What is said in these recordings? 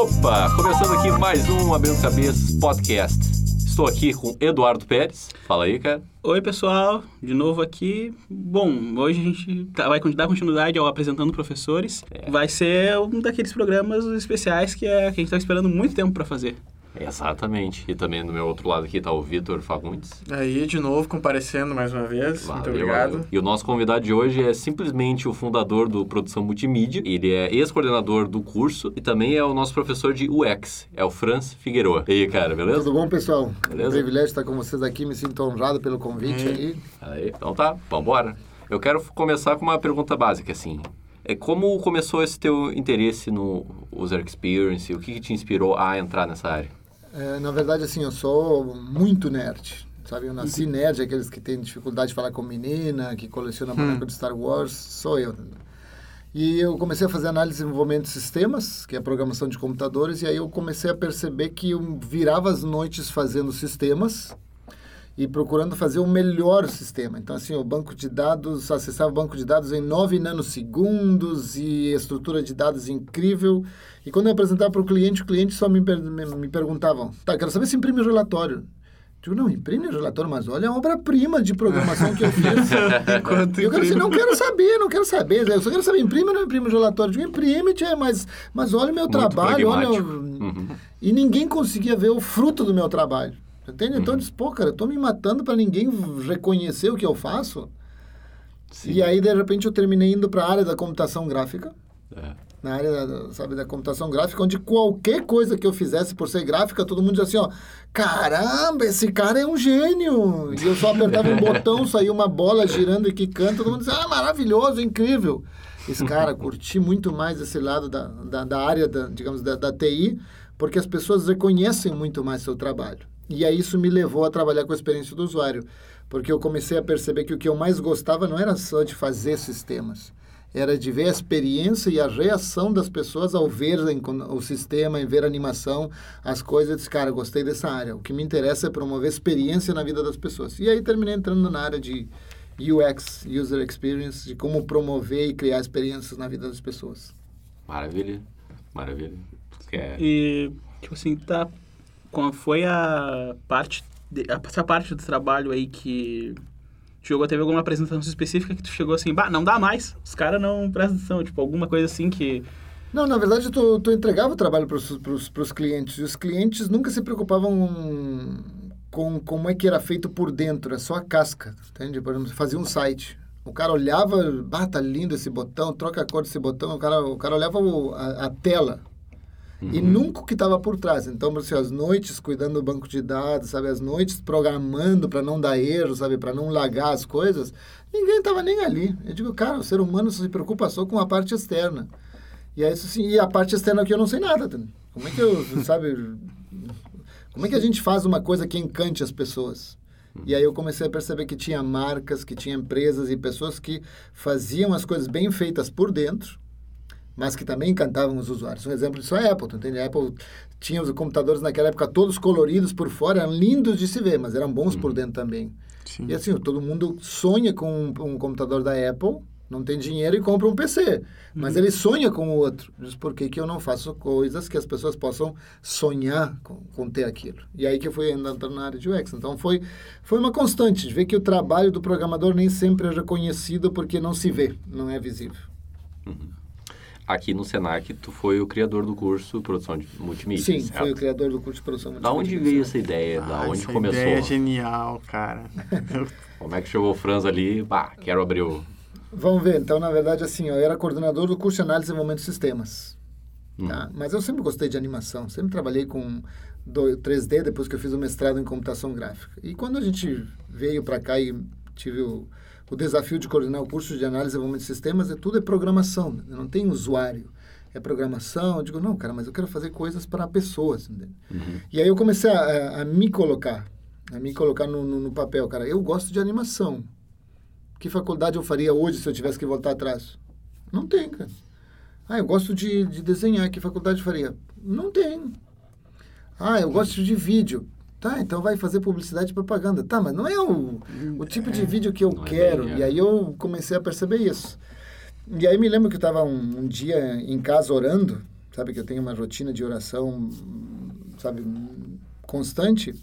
Opa, começando aqui mais um Abrindo Cabeças Podcast. Estou aqui com Eduardo Pérez. Fala aí, cara. Oi, pessoal. De novo aqui. Bom, hoje a gente tá- vai dar continuidade ao Apresentando Professores. É. Vai ser um daqueles programas especiais que, é, que a gente está esperando muito tempo para fazer. Exatamente. E também do meu outro lado aqui está o Vitor Fagundes. Aí, de novo, comparecendo mais uma vez. Muito Valeu, obrigado. valeu. E o nosso convidado de hoje é simplesmente o fundador do Produção Multimídia. Ele é ex-coordenador do curso e também é o nosso professor de UX. É o Franz Figueroa. E aí, cara, beleza? Tudo bom, pessoal? Beleza? Um privilégio estar com vocês aqui, me sinto honrado pelo convite aí. Aí, então tá, vambora. Eu quero começar com uma pergunta básica, assim. É como começou esse teu interesse no user experience? O que, que te inspirou a entrar nessa área? É, na verdade, assim, eu sou muito nerd, sabe? Eu nasci nerd, aqueles que têm dificuldade de falar com menina, que coleciona boneco de Star Wars, sou eu. E eu comecei a fazer análise de desenvolvimento de sistemas, que é a programação de computadores, e aí eu comecei a perceber que eu virava as noites fazendo sistemas e procurando fazer o melhor sistema. Então, assim, o banco de dados, acessava o banco de dados em 9 nanosegundos e estrutura de dados incrível. E quando eu apresentava para o cliente, o cliente só me, per me, me perguntavam, tá, quero saber se imprime o relatório. Digo, não, imprime o relatório, mas olha a obra-prima de programação que eu fiz. Eu quero assim, não quero saber, não quero saber. Eu só quero saber, imprime ou não imprime o relatório? Digo, imprime, tia, mas, mas olha o meu Muito trabalho, olha... o-. Uhum. E ninguém conseguia ver o fruto do meu trabalho. Entende? Então eu disse, pô, cara, eu tô me matando para ninguém reconhecer o que eu faço. Sim. E aí, de repente, eu terminei indo para a área da computação gráfica. É. Na área, da, sabe, da computação gráfica, onde qualquer coisa que eu fizesse por ser gráfica, todo mundo dizia assim, ó, caramba, esse cara é um gênio. E eu só apertava um botão, saía uma bola girando e quicando, todo mundo dizia, ah, maravilhoso, incrível. Esse cara, curti muito mais esse lado da, da, da área, da, digamos, da, da TI, porque as pessoas reconhecem muito mais seu trabalho. E aí isso me levou a trabalhar com a experiência do usuário, porque eu comecei a perceber que o que eu mais gostava não era só de fazer sistemas, era de ver a experiência e a reação das pessoas ao ver o sistema, em ver a animação, as coisas. Eu disse, cara, gostei dessa área. O que me interessa é promover experiência na vida das pessoas. E aí terminei entrando na área de UX, User Experience, de como promover e criar experiências na vida das pessoas. Maravilha, maravilha. É. E, tipo assim, tá... Qual foi a parte... Essa parte do trabalho aí que... Jogou, teve alguma apresentação específica que tu chegou assim, bah, não dá mais, os caras não prestam atenção, tipo, alguma coisa assim que... Não, na verdade, tu, tu entregava o trabalho para os clientes. E os clientes nunca se preocupavam com como é que era feito por dentro. É só a casca, entende? Por exemplo, fazia um site. O cara olhava, ah, tá lindo esse botão, troca a cor desse botão. O cara, o cara olhava a, a tela. E nunca o que estava por trás. Então, assim, as noites cuidando do banco de dados, sabe? As noites programando para não dar erro, sabe? Para não lagar as coisas. Ninguém estava nem ali. Eu digo, cara, o ser humano se preocupa só com a parte externa. E aí, assim, e a parte externa que eu não sei nada. tá? Como é que eu, sabe? Como é que a gente faz uma coisa que encante as pessoas? E aí eu comecei a perceber que tinha marcas, que tinha empresas e pessoas que faziam as coisas bem feitas por dentro, mas que também encantavam os usuários. Um exemplo disso é a Apple, entende? A Apple tinha os computadores naquela época todos coloridos por fora, eram lindos de se ver, mas eram bons por dentro também. Sim. E assim, todo mundo sonha com um, um computador da Apple, não tem dinheiro e compra um PC. Mas ele sonha com o outro. Diz, por que, que eu não faço coisas que as pessoas possam sonhar com, com ter aquilo? E aí que eu fui entrando na área de UX. Então foi, foi uma constante de ver que o trabalho do programador nem sempre é reconhecido porque não se vê, não é visível. Aqui no Senac, tu foi o criador do curso Produção de Multimídia, Sim, certo? fui o criador do curso de produção Da onde multimídia. veio essa ideia? Da Ah, onde essa começou? ideia é genial, cara. Como é que chegou o Franz ali? Bah, quero abrir o... Vamos ver. Então, na verdade, assim, eu era coordenador do curso de análise e desenvolvimento de sistemas. Tá? Mas eu sempre gostei de animação. Sempre trabalhei com do- 3D depois que eu fiz o mestrado em computação gráfica. E quando a gente veio para cá e tive o, o desafio de coordenar o curso de análise e desenvolvimento de sistemas, é tudo é programação. né? Não tem usuário. É programação. Eu digo, não, cara, mas eu quero fazer coisas para pessoas. entende? E aí eu comecei a, a- a me colocar, a me colocar no, no- no papel, cara. Eu gosto de animação. Que faculdade eu faria hoje se eu tivesse que voltar atrás? Não tem, cara. Ah, eu gosto de, de desenhar. Que faculdade eu faria? Não tem. Ah, eu gosto de vídeo. Tá, então vai fazer publicidade e propaganda. Tá, mas não é o, o tipo de vídeo que eu Não é quero. é. E aí eu comecei a perceber isso. E aí me lembro que eu estava um, um dia em casa orando, sabe, que eu tenho uma rotina de oração, sabe, constante.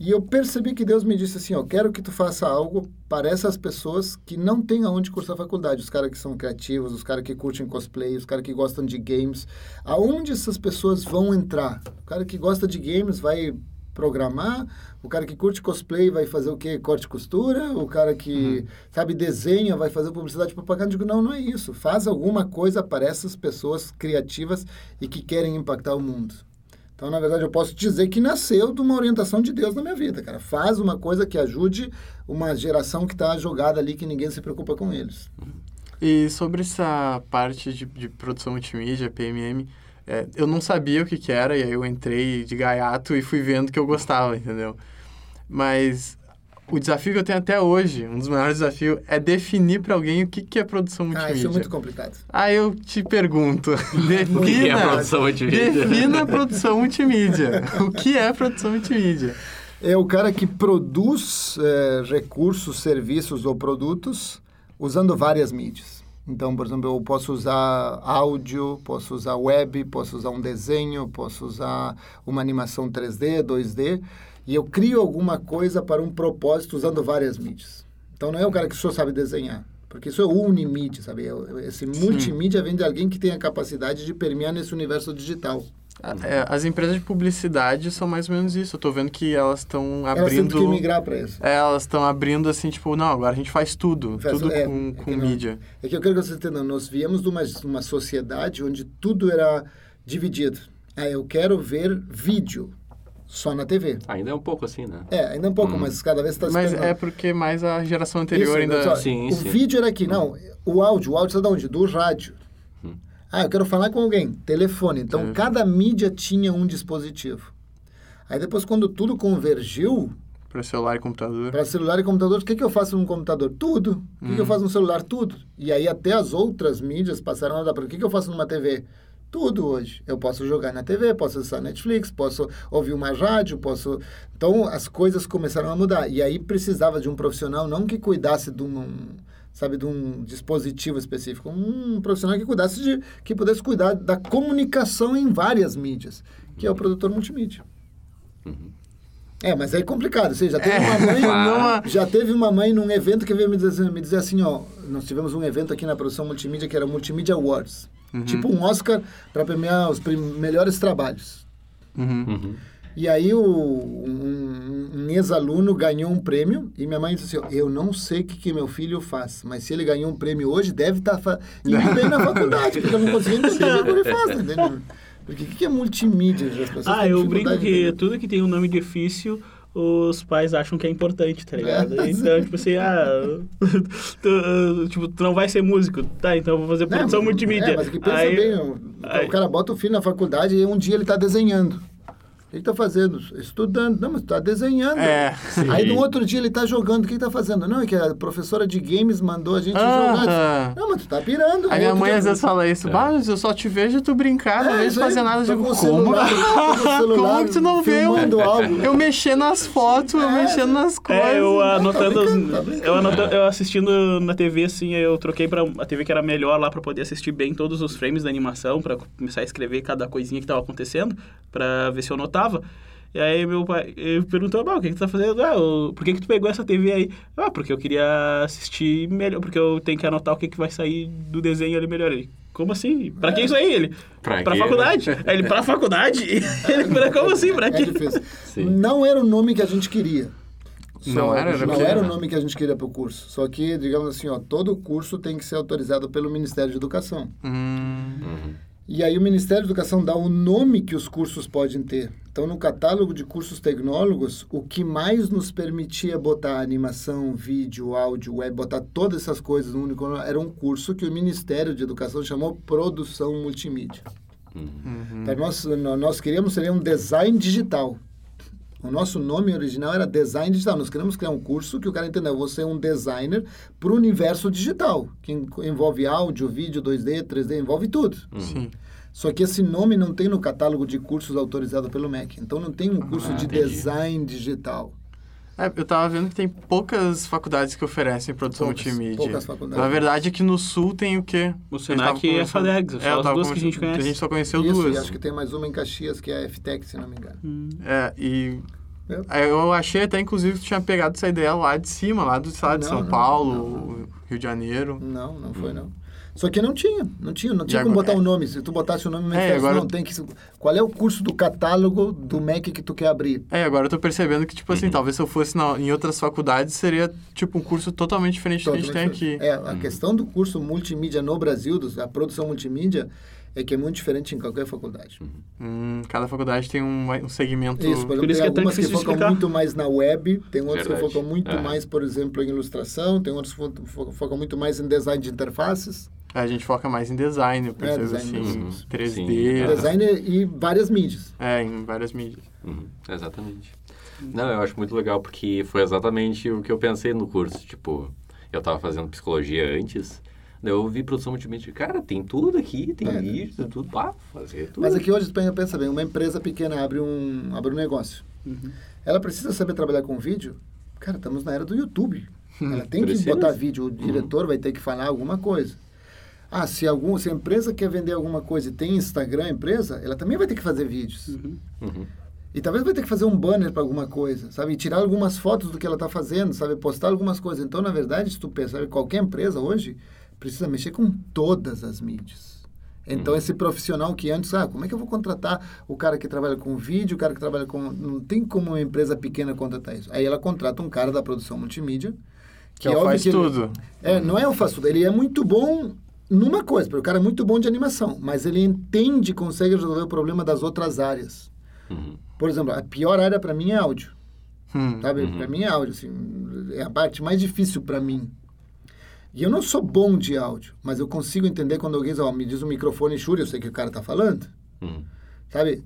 E eu percebi que Deus me disse assim, ó, quero que tu faça algo para essas pessoas que não têm aonde cursar faculdade, os caras que são criativos, os caras que curtem cosplay, os caras que gostam de games. Aonde essas pessoas vão entrar? O cara que gosta de games vai programar, o cara que curte cosplay vai fazer o quê? Corte e costura, o cara que sabe desenha vai fazer publicidade e propaganda. Eu digo, não, não é isso. Faz alguma coisa para essas pessoas criativas e que querem impactar o mundo. Então, na verdade, eu posso dizer que nasceu de uma orientação de Deus na minha vida, cara. Faz uma coisa que ajude uma geração que está jogada ali, que ninguém se preocupa com eles. E sobre essa parte de, de produção multimídia, PMM, é, eu não sabia o que, que era, e aí eu entrei de gaiato e fui vendo que eu gostava, entendeu? Mas o desafio que eu tenho até hoje, um dos maiores desafios, é definir para alguém o que, que é produção Ah, multimídia. isso é muito complicado. Aí eu te pergunto, defina, O que é produção multimídia? defina a produção multimídia. o que é produção multimídia? É o cara que produz eh, recursos, serviços ou produtos usando várias mídias. Então, por exemplo, eu posso usar áudio, posso usar web, posso usar um desenho, posso usar uma animação 3D, 2D, e eu crio alguma coisa para um propósito usando várias mídias. Então, não é o cara que só sabe desenhar, porque isso é unimídia, sabe? Esse multimídia vem de alguém que tem a capacidade de permear nesse universo digital. É, as empresas de publicidade são mais ou menos isso. Eu tô vendo que elas estão Elas abrindo... que migrar para isso. É, elas estão abrindo assim, tipo, não, agora a gente faz tudo. Faz- tudo é, com, é com não- mídia. É que eu quero que vocês entendam, nós viemos de uma, uma sociedade onde tudo era dividido. Ah, eu quero ver vídeo só na TV. Ainda é um pouco assim, né? É, ainda um pouco, mas cada vez está se Mas é porque mais a geração anterior Isso, ainda... só, Sim, o sim. vídeo era aqui, não. O áudio, o áudio está de onde? Do rádio. Ah, eu quero falar com alguém. Telefone. Então, Telefone. cada mídia tinha um dispositivo. Aí depois, quando tudo convergiu, Para celular e computador. Para celular e computador, o que, que eu faço num computador? Tudo. O que, que eu faço no celular? Tudo. E aí até as outras mídias passaram a dar para o que, que eu faço numa TV? Tudo hoje. Eu posso jogar na TV, posso acessar Netflix, posso ouvir uma rádio, posso... Então, as coisas começaram a mudar. E aí precisava de um profissional, não que cuidasse de um, sabe, de um dispositivo específico, um profissional que cuidasse de... que pudesse cuidar da comunicação em várias mídias, que é o produtor multimídia. É, mas é complicado. Você já teve uma mãe, Numa- já teve uma mãe num evento que veio me dizer, me dizer assim, ó, nós tivemos um evento aqui na produção multimídia que era o Multimídia Awards, tipo um Oscar para premiar os melhores trabalhos. Uhum. E aí o, um, um ex-aluno ganhou um prêmio e minha mãe disse assim, eu não sei o que, que meu filho faz, mas se ele ganhou um prêmio hoje, deve estar fa- indo bem na faculdade, porque eu não consegui entender o que ele faz, tá entendendo? Porque o que, que é multimídia? Ah, eu brinco que tudo que tem um nome difícil, os pais acham que é importante, tá ligado? É. Então, tipo assim, ah, tu, tipo, tu não vai ser músico. Tá, então eu vou fazer É, produção mas- multimídia. É, mas que pensa Aí- bem, aí- o cara bota o filho na faculdade e um dia ele está desenhando. Ele está fazendo? Estudando. Não, mas está desenhando. É. Aí no outro dia ele está jogando. O que ele está fazendo? Não, é que a professora de games mandou a gente jogar. Não, mas tu tá pirando. A minha mãe dia- às vezes fala isso, bah, mas eu só te vejo tu brincar, não É, vejo fazer nada. Tô digo, como? celular, Como que tu não vê? Eu, eu mexendo nas fotos, eu É, mexendo nas coisas. É, eu anotando, tá brincando, tá brincando. eu anotando, eu assistindo na TV assim, eu troquei pra a TV que era melhor lá pra poder assistir bem todos os frames da animação, pra começar a escrever cada coisinha que tava acontecendo, pra ver se eu notava. E aí meu pai perguntou, ah, o que que tu tá fazendo? Ah, o- por que que tu pegou essa TV aí? Ah, porque eu queria assistir melhor, porque eu tenho que anotar o que que vai sair do desenho ali melhor. Ele, como assim? Pra que isso aí? Ele, Pra pra quê? faculdade. Aí ele, pra faculdade? Ele, pra, como assim? Pra É quê? Sim. Não era o nome que a gente queria. Não era? Era não era o nome que a gente queria para o curso. Só que, digamos assim, ó, todo curso tem que ser autorizado pelo Ministério de Educação. Hum, E aí o Ministério da Educação dá o nome que os cursos podem ter. Então, no catálogo de cursos tecnólogos, o que mais nos permitia botar animação, vídeo, áudio, web, botar todas essas coisas no único era um curso que o Ministério de Educação chamou Produção Multimídia. Então, nós, nó- nós queríamos seria um design digital. O nosso nome original era Design Digital. Nós queremos criar um curso que o cara entendeu. Você é um designer para o universo digital, que en- envolve áudio, vídeo, 2D, 3D, envolve tudo. sim. Só que esse nome não tem no catálogo de cursos autorizado pelo MEC. Então não tem um curso Ah, de entendi. design digital. É, eu tava vendo que tem poucas faculdades que oferecem produção Poucas, multimídia. poucas faculdades. Na verdade, aqui no Sul tem o quê? O Senac e a só É, as duas que a gente conversando- conhece. A gente só conheceu Isso, duas. e acho que tem mais uma em Caxias, que é a FTEC, se não me engano. Hum. É, e É. eu achei até, inclusive, que tu tinha pegado essa ideia lá de cima, lá do estado de Não, São não, Paulo, não, Rio de Janeiro. Não, não foi, não. Só que não tinha, não tinha, não tinha E como agora- botar o nome. Se tu botasse o nome, É, é, agora- não tem que... Qual é o curso do catálogo do MEC que tu quer abrir? É, agora eu tô percebendo que, tipo assim, talvez se eu fosse na- em outras faculdades, seria, tipo, um curso totalmente diferente do que a gente tem Totalmente aqui. É, a questão do curso multimídia no Brasil, a produção multimídia, é que é muito diferente em qualquer faculdade. Hum, cada faculdade tem um, um segmento... Isso, por exemplo, Por isso tem que é que focam explicar. muito mais na web, tem outras Verdade. que focam muito É. mais, por exemplo, em ilustração, tem outros que fo- fo- focam muito mais em design de interfaces, A gente foca mais em design, eu percebo design assim, mesmo. 3D. Sim. É. design e várias mídias. É, em várias mídias. Uhum, exatamente. Não, eu acho muito legal porque foi exatamente o que eu pensei no curso. Tipo, eu tava fazendo psicologia antes, daí eu vi produção multimídia. Cara, tem tudo aqui, tem É. vídeo, tem tudo. Pá, fazer tudo. Mas aqui hoje, pensa- pensa bem, uma empresa pequena abre um, abre um negócio. Uhum. Ela precisa saber trabalhar com vídeo? Cara, estamos na era do YouTube. Ela tem que botar vídeo, o diretor vai ter que falar alguma coisa. Ah, se, algum, se a empresa quer vender alguma coisa e tem Instagram, empresa, ela também vai ter que fazer vídeos. Uhum. Uhum. E talvez vai ter que fazer um banner para alguma coisa, sabe? E tirar algumas fotos do que ela está fazendo, sabe? Postar algumas coisas. Então, na verdade, se tu pensar, qualquer empresa hoje precisa mexer com todas as mídias. Então, esse profissional que antes, ah, como é que eu vou contratar o cara que trabalha com vídeo, o cara que trabalha com... Não tem como uma empresa pequena contratar isso. Aí ela contrata um cara da produção multimídia, Que ela óbvio faz que ele- tudo. é, não é o faz tudo. Ele é muito bom numa coisa, porque o cara é muito bom de animação, mas ele entende, consegue resolver o problema das outras áreas. Uhum. Por exemplo, a pior área para mim é áudio, Hum. sabe? Uhum. Para mim é áudio, assim, é a parte mais difícil para mim. E eu não sou bom de áudio, mas eu consigo entender quando alguém diz, ó, me diz o microfone Shure, eu sei que o cara tá falando, Uhum. sabe?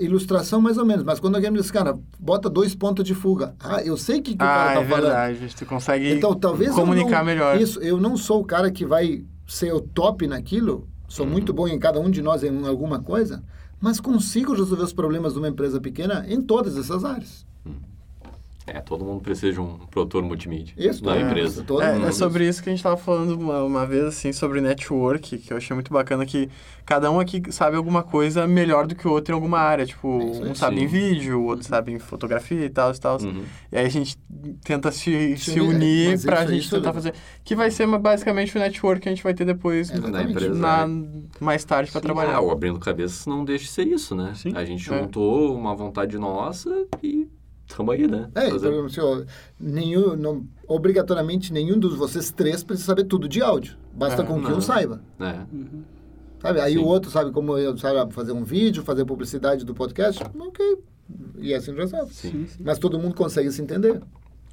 Ilustração mais ou menos, mas quando alguém me diz, cara, bota dois pontos de fuga. Ah, eu sei que, que o Ah, cara tá é falando. verdade. Tu consegue Então, talvez comunicar não- melhor. Isso, eu não sou o cara que vai ser o top naquilo. Sou muito bom em cada um de nós em alguma coisa, mas consigo resolver os problemas de uma empresa pequena em todas essas áreas. É, todo mundo precisa de um produtor multimídia Isso, na todo mundo, empresa. todo É, mundo. é sobre isso que a gente tava falando uma, uma vez, assim, sobre network, que eu achei muito bacana que cada um aqui sabe alguma coisa melhor do que o outro em alguma área. Tipo, aí. um sabe Sim. em vídeo, o outro sabe em fotografia e tal, e tal. Uhum. E aí a gente tenta se, Se se unir, é, unir pra isso- gente é tentar fazer. Que vai ser uma- basicamente o network que a gente vai ter depois É, Na empresa. na, né? mais tarde pra Sim, trabalhar. Ah, o Abrindo Cabeças não deixa de ser isso, né? Sim. A gente É. juntou uma vontade nossa e tamo aí, né? É, Fazer- por exemplo, assim, nenhum, não, obrigatoriamente nenhum dos vocês três precisa saber tudo de áudio. Basta É, com que não. um saiba. É. Sabe? Aí Sim. o outro sabe como eu sabe fazer um vídeo, fazer publicidade do podcast. Ok. E assim já sabe. Sim. Mas todo mundo consegue se entender.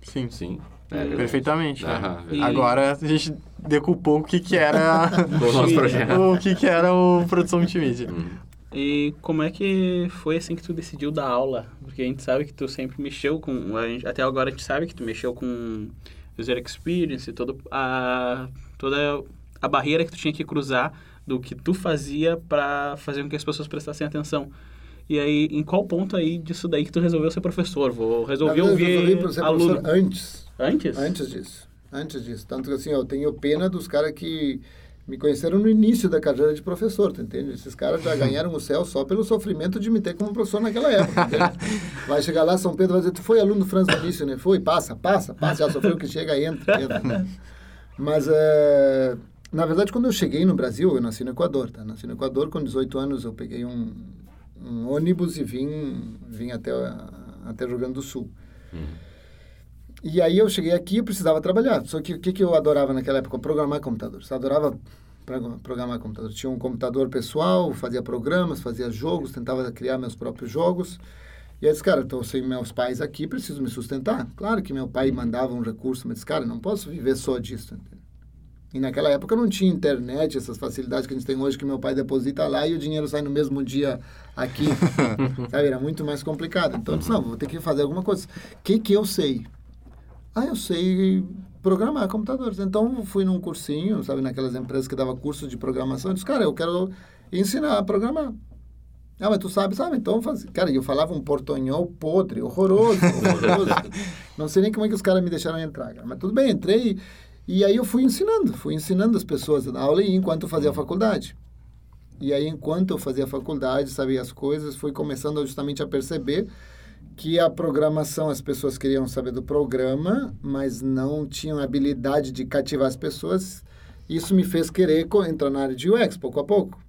Sim, Sim. É, verdade. perfeitamente. né? E- Agora a gente decupou o que que era O nosso projeto. o que que era o produção multimídia. Hum. E como é que foi assim que tu decidiu dar aula? Porque a gente sabe que tu sempre mexeu com. gente- até agora a gente sabe que tu mexeu com user experience, todo a, toda a barreira que tu tinha que cruzar do que tu fazia para fazer com que as pessoas prestassem atenção. E aí, em qual ponto aí disso daí que tu resolveu ser professor? Vou resolver verdade, eu ouvir resolvi ser aluno. professor antes. Antes? Antes disso. Antes disso. Tanto que assim, eu tenho pena dos caras que me conheceram no início da carreira de professor, tu entende? Esses caras já ganharam o céu só pelo sofrimento de me ter como professor naquela época? Vai chegar lá, São Pedro vai dizer, tu foi aluno do Franz Benício, né? Foi, passa, passa, passa, já sofreu que chega, entra, entra. Mas, é, na verdade, quando eu cheguei no Brasil, eu nasci no Equador, tá? Nasci no Equador, com 18 anos eu peguei um, um ônibus e vim, vim até, até Rio Grande do Sul. E aí eu cheguei aqui e precisava trabalhar. Só que o que, que eu adorava naquela época? Programar computador. Eu adorava pro- programar computador. Tinha um computador pessoal, fazia programas, fazia jogos, tentava criar meus próprios jogos. E eu disse, cara, estou sem meus pais aqui, preciso me sustentar. Claro que meu pai mandava um recurso, mas disse, cara, não posso viver só disso. E naquela época não tinha internet, essas facilidades que a gente tem hoje, que meu pai deposita lá e o dinheiro sai no mesmo dia aqui. Sabe? Era muito mais complicado. Então eu disse, não, vou ter que fazer alguma coisa. O que, que eu sei? Ah, eu sei programar computadores. Então, fui num cursinho, sabe, naquelas empresas que dava curso de programação. Eu disse, cara, eu quero ensinar a programar. Ah, mas tu sabe, sabe, então faz... Cara, eu falava um portonhol podre, horroroso, horroroso. Não sei nem como é que os caras me deixaram entrar, cara. Mas tudo bem, entrei e aí eu fui ensinando, fui ensinando as pessoas na aula enquanto eu fazia a faculdade. E aí, enquanto eu fazia a faculdade, sabia as coisas, fui começando justamente a perceber que a programação, as pessoas queriam saber do programa, mas não tinham habilidade de cativar as pessoas. Isso me fez querer entrar na área de UX, pouco a pouco.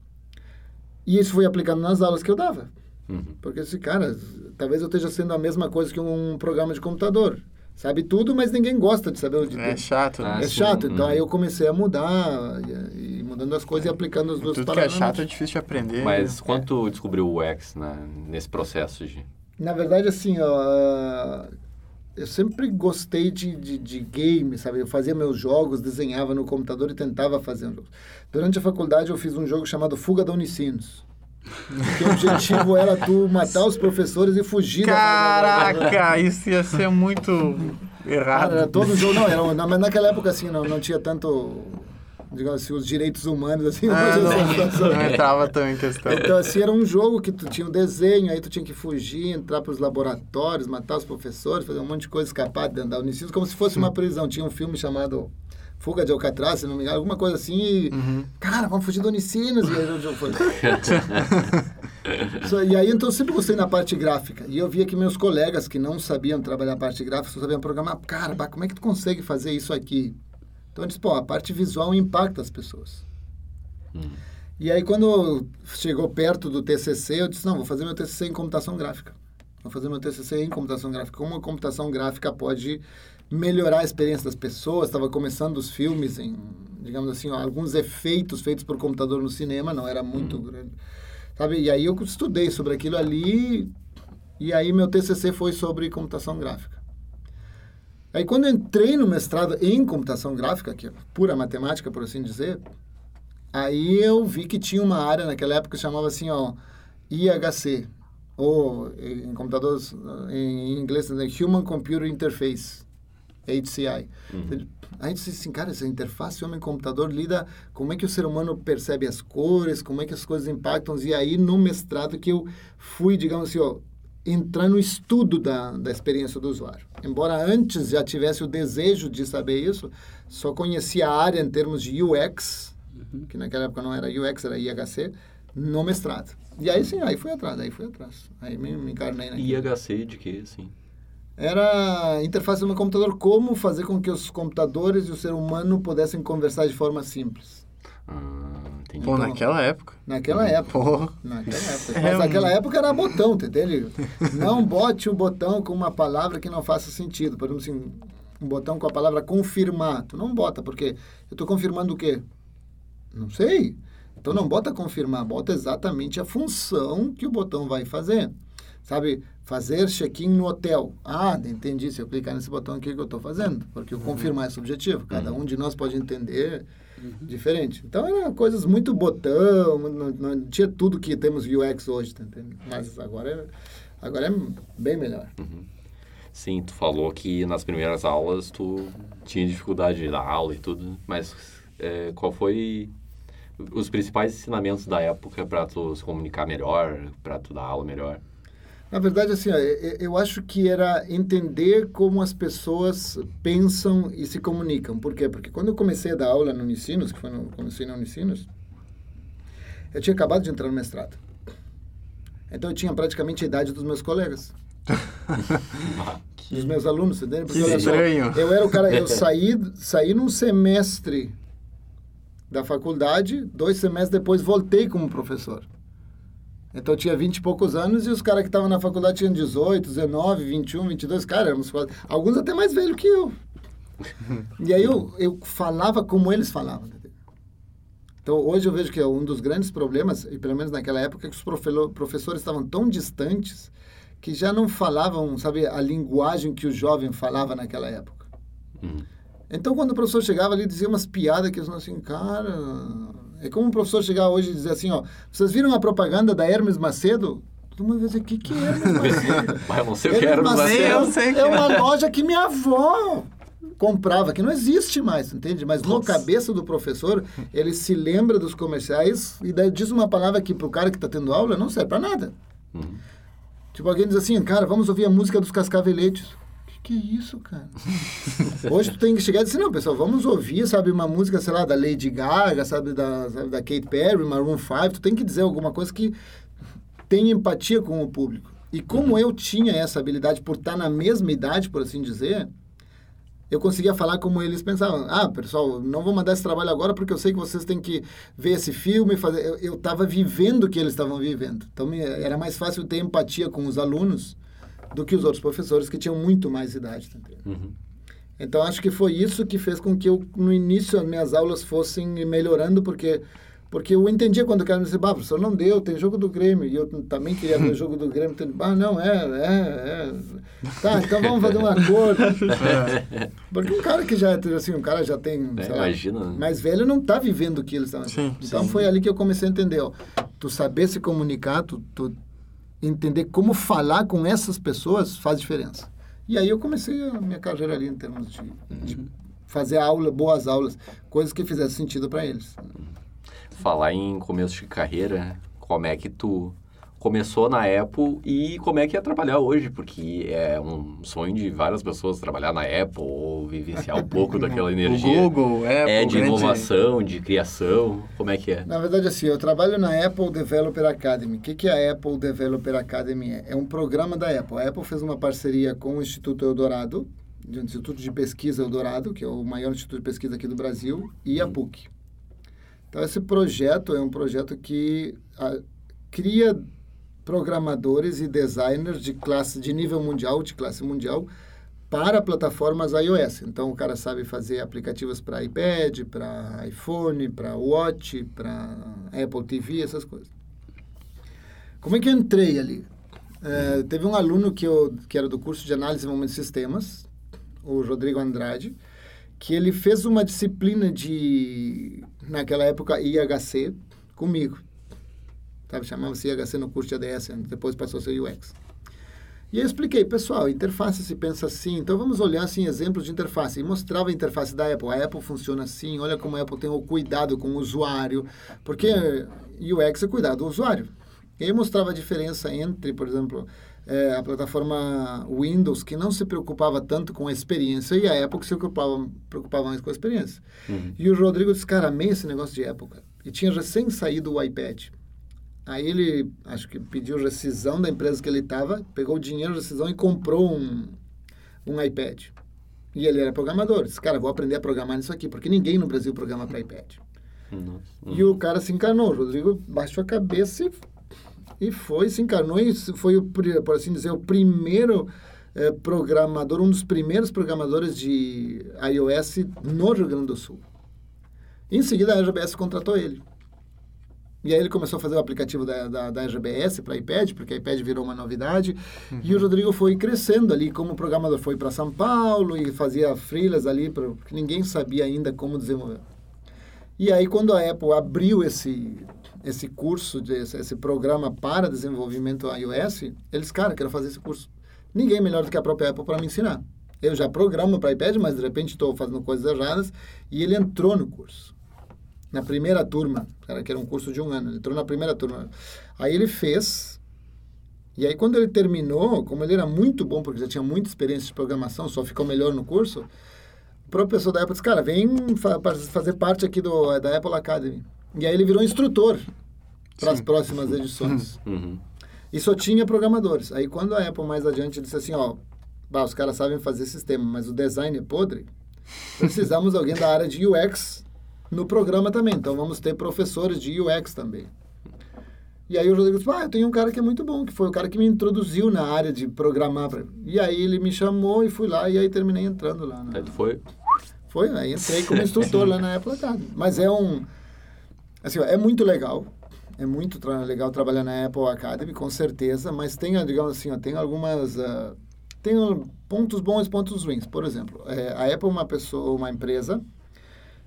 E isso fui aplicando nas aulas que eu dava. Uhum. Porque esse cara, talvez eu esteja sendo a mesma coisa que um programa de computador. Sabe tudo, mas ninguém gosta de saber o de É chato, né? É chato. Então Uhum. aí eu comecei a mudar, e, e mudando as coisas e aplicando os dois Tudo que é chato é difícil de aprender. Mas né? quando tu descobriu o UX na, nesse processo de... Na verdade, assim, ó, eu sempre gostei de, de, de game, sabe? Eu fazia meus jogos, desenhava no computador e tentava fazer um jogo. Durante a faculdade, eu fiz um jogo chamado Fuga da Unicinos. Que o objetivo era tu matar os professores e fugir da Caraca, isso ia ser muito errado. Cara, era todo jogo, não, era, mas naquela época, assim, não, não tinha tanto, digamos assim, os direitos humanos, assim, Ah, não, não entrava tão em questão. Então, assim, era um jogo que tu tinha um desenho, aí tu tinha que fugir, entrar para os laboratórios, matar os professores, fazer um monte de coisa, escapar dentro da Unicinos, como se fosse uma prisão. Tinha um filme chamado Fuga de Alcatraz, se não me engano, alguma coisa assim, e, cara, vamos fugir do Unicinos, e aí o jogo foi... So, e aí, então, eu sempre gostei na parte gráfica. E eu via que meus colegas que não sabiam trabalhar a parte gráfica, só sabiam programar, cara, como é que tu consegue fazer isso aqui? Então, eu disse, pô, a parte visual impacta as pessoas. E aí, quando chegou perto do TCC, eu disse, não, vou fazer meu TCC em computação gráfica. Vou fazer meu TCC em computação gráfica. Como a computação gráfica pode melhorar a experiência das pessoas. Estava começando os filmes em, digamos assim, ó, alguns efeitos feitos por computador no cinema, não era muito grande. Sabe? E aí eu estudei sobre aquilo ali, e aí meu TCC foi sobre computação gráfica. Aí quando eu entrei no mestrado em computação gráfica, que é pura matemática, por assim dizer, aí eu vi que tinha uma área naquela época que chamava assim, ó, IHC, ou em computadores, em inglês, né, Human Computer Interface, HCI. A gente disse assim, cara, essa interface homem-computador lida como é que o ser humano percebe as cores, como é que as coisas impactam. E aí, no mestrado, que eu fui, digamos assim, ó, entrar no estudo da, da experiência do usuário. Embora antes já tivesse o desejo de saber isso, só conhecia a área em termos de UX, que naquela época não era UX, era IHC, no mestrado. E aí sim, aí fui atrás, aí fui atrás. Aí me, me encarnei naquilo. IHC de quê, assim? Era interface do meu computador, como fazer com que os computadores e o ser humano pudessem conversar de forma simples. Ah, entendi. Pô, naquela época. Naquela época. Pô. Naquela época. É Mas um- naquela época era botão, entendeu? Não bote o botão com uma palavra que não faça sentido. Por exemplo, assim, um botão com a palavra confirmar. Tu não bota, porque eu estou confirmando o quê? Não sei. Então não bota confirmar, bota exatamente a função que o botão vai fazer. Sabe, fazer check-in no hotel. Ah, entendi. Se eu clicar nesse botão aqui, o que eu estou fazendo? Porque o confirmar é subjetivo. Cada um de nós pode entender diferente. Então, eram coisas muito botão, não, não tinha tudo que temos UX hoje, tá? Mas agora é, agora é bem melhor. Sim, tu falou que nas primeiras aulas tu tinha dificuldade de dar aula e tudo, mas é, qual foi os principais ensinamentos da época para tu se comunicar melhor, para tu dar aula melhor? Na verdade, assim, eu eu acho que era entender como as pessoas pensam e se comunicam. Por quê? Porque quando eu comecei a dar aula no Unicinos, que foi no, comecei no Unicinos, eu tinha acabado de entrar no mestrado. Então eu tinha praticamente a idade dos meus colegas. dos meus alunos, entendeu? Porque Que só, estranho. eu era o cara, eu saí, saí num semestre da faculdade, dois semestres depois voltei como professor. Então eu tinha 20 e poucos anos e os caras que estavam na faculdade tinham 18, 19, 21, 22, cara, éramos quase, alguns até mais velhos que eu. E aí eu, eu falava como eles falavam. Então hoje eu vejo que é um dos grandes problemas, e pelo menos naquela época, que os professores estavam tão distantes que já não falavam, sabe, a linguagem que o jovem falava naquela época. Uhum. Então, quando o professor chegava ali dizia umas piadas que não assim, cara. É como um professor chegar hoje e dizer assim: ó, vocês viram a propaganda da Hermes Macedo? Todo mundo vai dizer: o que, que é Hermes Macedo? Vai, eu não sei o que Hermes era, mas... Macedo. é é. uma loja que minha avó comprava, que não existe mais, entende? Mas no Nossa. cabeça do professor, ele se lembra dos comerciais e daí diz uma palavra que pro cara que está tendo aula não serve para nada. Uhum. Tipo, alguém diz assim, cara, vamos ouvir a música dos Cascaveletes. Que isso, cara? Hoje tu tem que chegar e dizer, não, pessoal, vamos ouvir, sabe, uma música, sei lá, da Lady Gaga, sabe, da, sabe, da Kate Perry, Maroon 5, tu tem que dizer alguma coisa que tenha empatia com o público. E como eu tinha essa habilidade por estar na mesma idade, por assim dizer, eu conseguia falar como eles pensavam. Ah, pessoal, não vou mandar esse trabalho agora porque eu sei que vocês têm que ver esse filme. Fazer... Eu estava vivendo o que eles estavam vivendo. Então, me- era mais fácil ter empatia com os alunos do que os outros professores que tinham muito mais idade. tá? Uhum. Então, acho que foi isso que fez com que eu, no início, as minhas aulas fossem melhorando, porque, porque eu entendia quando o cara me dizia, bah, professor, não deu, tem jogo do Grêmio, e eu também queria ver o jogo do Grêmio. Então, ah, não, é, é, é. Tá, então vamos fazer um acordo. Porque um cara que já, assim, um cara já tem, É, sei lá, imagina, né? mais velho não tá vivendo o que eles Sim, Então sim. foi ali que eu comecei a entender, ó, tu saber se comunicar, tu, tu entender como falar com essas pessoas faz diferença. E aí eu comecei a minha carreira ali em termos de, de fazer aula, boas aulas, coisas que fizessem sentido para eles. Falar em começo de carreira, como é que tu começou na Apple e como é que é trabalhar hoje? Porque é um sonho de várias pessoas trabalhar na Apple ou vivenciar um pouco daquela energia. O Google, Apple, é de grande- inovação, de criação, como é que é? Na verdade, assim, eu trabalho na Apple Developer Academy. O que, que a Apple Developer Academy é? É um programa da Apple. A Apple fez uma parceria com o Instituto Eldorado, o Instituto de Pesquisa Eldorado, que é o maior instituto de pesquisa aqui do Brasil, e a PUC. Então, esse projeto é um projeto que ah, cria programadores e designers de classe de nível mundial, de classe mundial, para plataformas iOS. Então, o cara sabe fazer aplicativos para iPad, para iPhone, para Watch, para Apple TV, essas coisas. Como é que eu entrei ali? Eh, teve um aluno que, eu, que era do curso de análise e desenvolvimento de sistemas, o Rodrigo Andrade, que ele fez uma disciplina de, naquela época, IHC comigo. Sabe, chamava-se IHC no curso de ADS, depois passou a ser UX. E eu expliquei, pessoal, interface se pensa assim, então vamos olhar assim, exemplos de interface. E mostrava a interface da Apple. A Apple funciona assim, olha como a Apple tem o cuidado com o usuário, porque UX é cuidar do usuário. E aí mostrava a diferença entre, por exemplo, eh, a plataforma Windows, que não se preocupava tanto com a experiência, e a Apple que se preocupava, preocupava mais com a experiência. Uhum. E o Rodrigo disse, cara, amei esse negócio de Apple, cara. E tinha recém saído o iPad. Aí ele, acho que pediu rescisão da empresa que ele estava, pegou o dinheiro, rescisão e comprou um, um iPad. E ele era programador. Disse, cara, vou aprender a programar nisso aqui, porque ninguém no Brasil programa para iPad. Nossa. E o cara se encarnou. O Rodrigo baixou a cabeça e, e foi, se encarnou e foi, o, por assim dizer, o primeiro eh, programador, um dos primeiros programadores de iOS no Rio Grande do Sul. Em seguida, a RBS contratou ele. E aí ele começou a fazer o aplicativo da, da, da RBS para iPad, porque a iPad virou uma novidade. E o Rodrigo foi crescendo ali como programador. Foi para São Paulo e fazia freelas ali, pra, porque ninguém sabia ainda como desenvolver. E aí, quando a Apple abriu esse, esse curso, de, esse, esse programa para desenvolvimento iOS, eles, cara, quero fazer esse curso. Ninguém melhor do que a própria Apple para me ensinar. Eu já programo para iPad, mas de repente estou fazendo coisas erradas. E ele entrou no curso. Na primeira turma, que era um curso de um ano, ele entrou na primeira turma. Aí ele fez. E aí, quando ele terminou, como ele era muito bom, porque já tinha muita experiência de programação, só ficou melhor no curso, o professor da Apple disse, cara, vem fa fazer parte aqui do, da Apple Academy. E aí ele virou instrutor para as próximas edições. Uhum. E só tinha programadores. Aí quando a Apple mais adiante disse assim, ó, bah, os caras sabem fazer sistema, mas o design é podre, precisamos de alguém da área de UX no programa também. Então vamos ter professores de UX também. E aí o Rodrigo disse, ah, eu tenho um cara que é muito bom, que foi o cara que me introduziu na área de programar. pra-" E aí ele me chamou e fui lá, e aí terminei entrando lá. na- Aí tu foi. foi, aí entrei como instrutor lá na Apple Academy. Mas é um... Assim, ó, é muito legal. É muito tra- legal trabalhar na Apple Academy, com certeza. Mas tem, digamos assim, ó, tem algumas... ah, tem pontos bons e pontos ruins. Por exemplo, é, a Apple é uma pessoa, uma empresa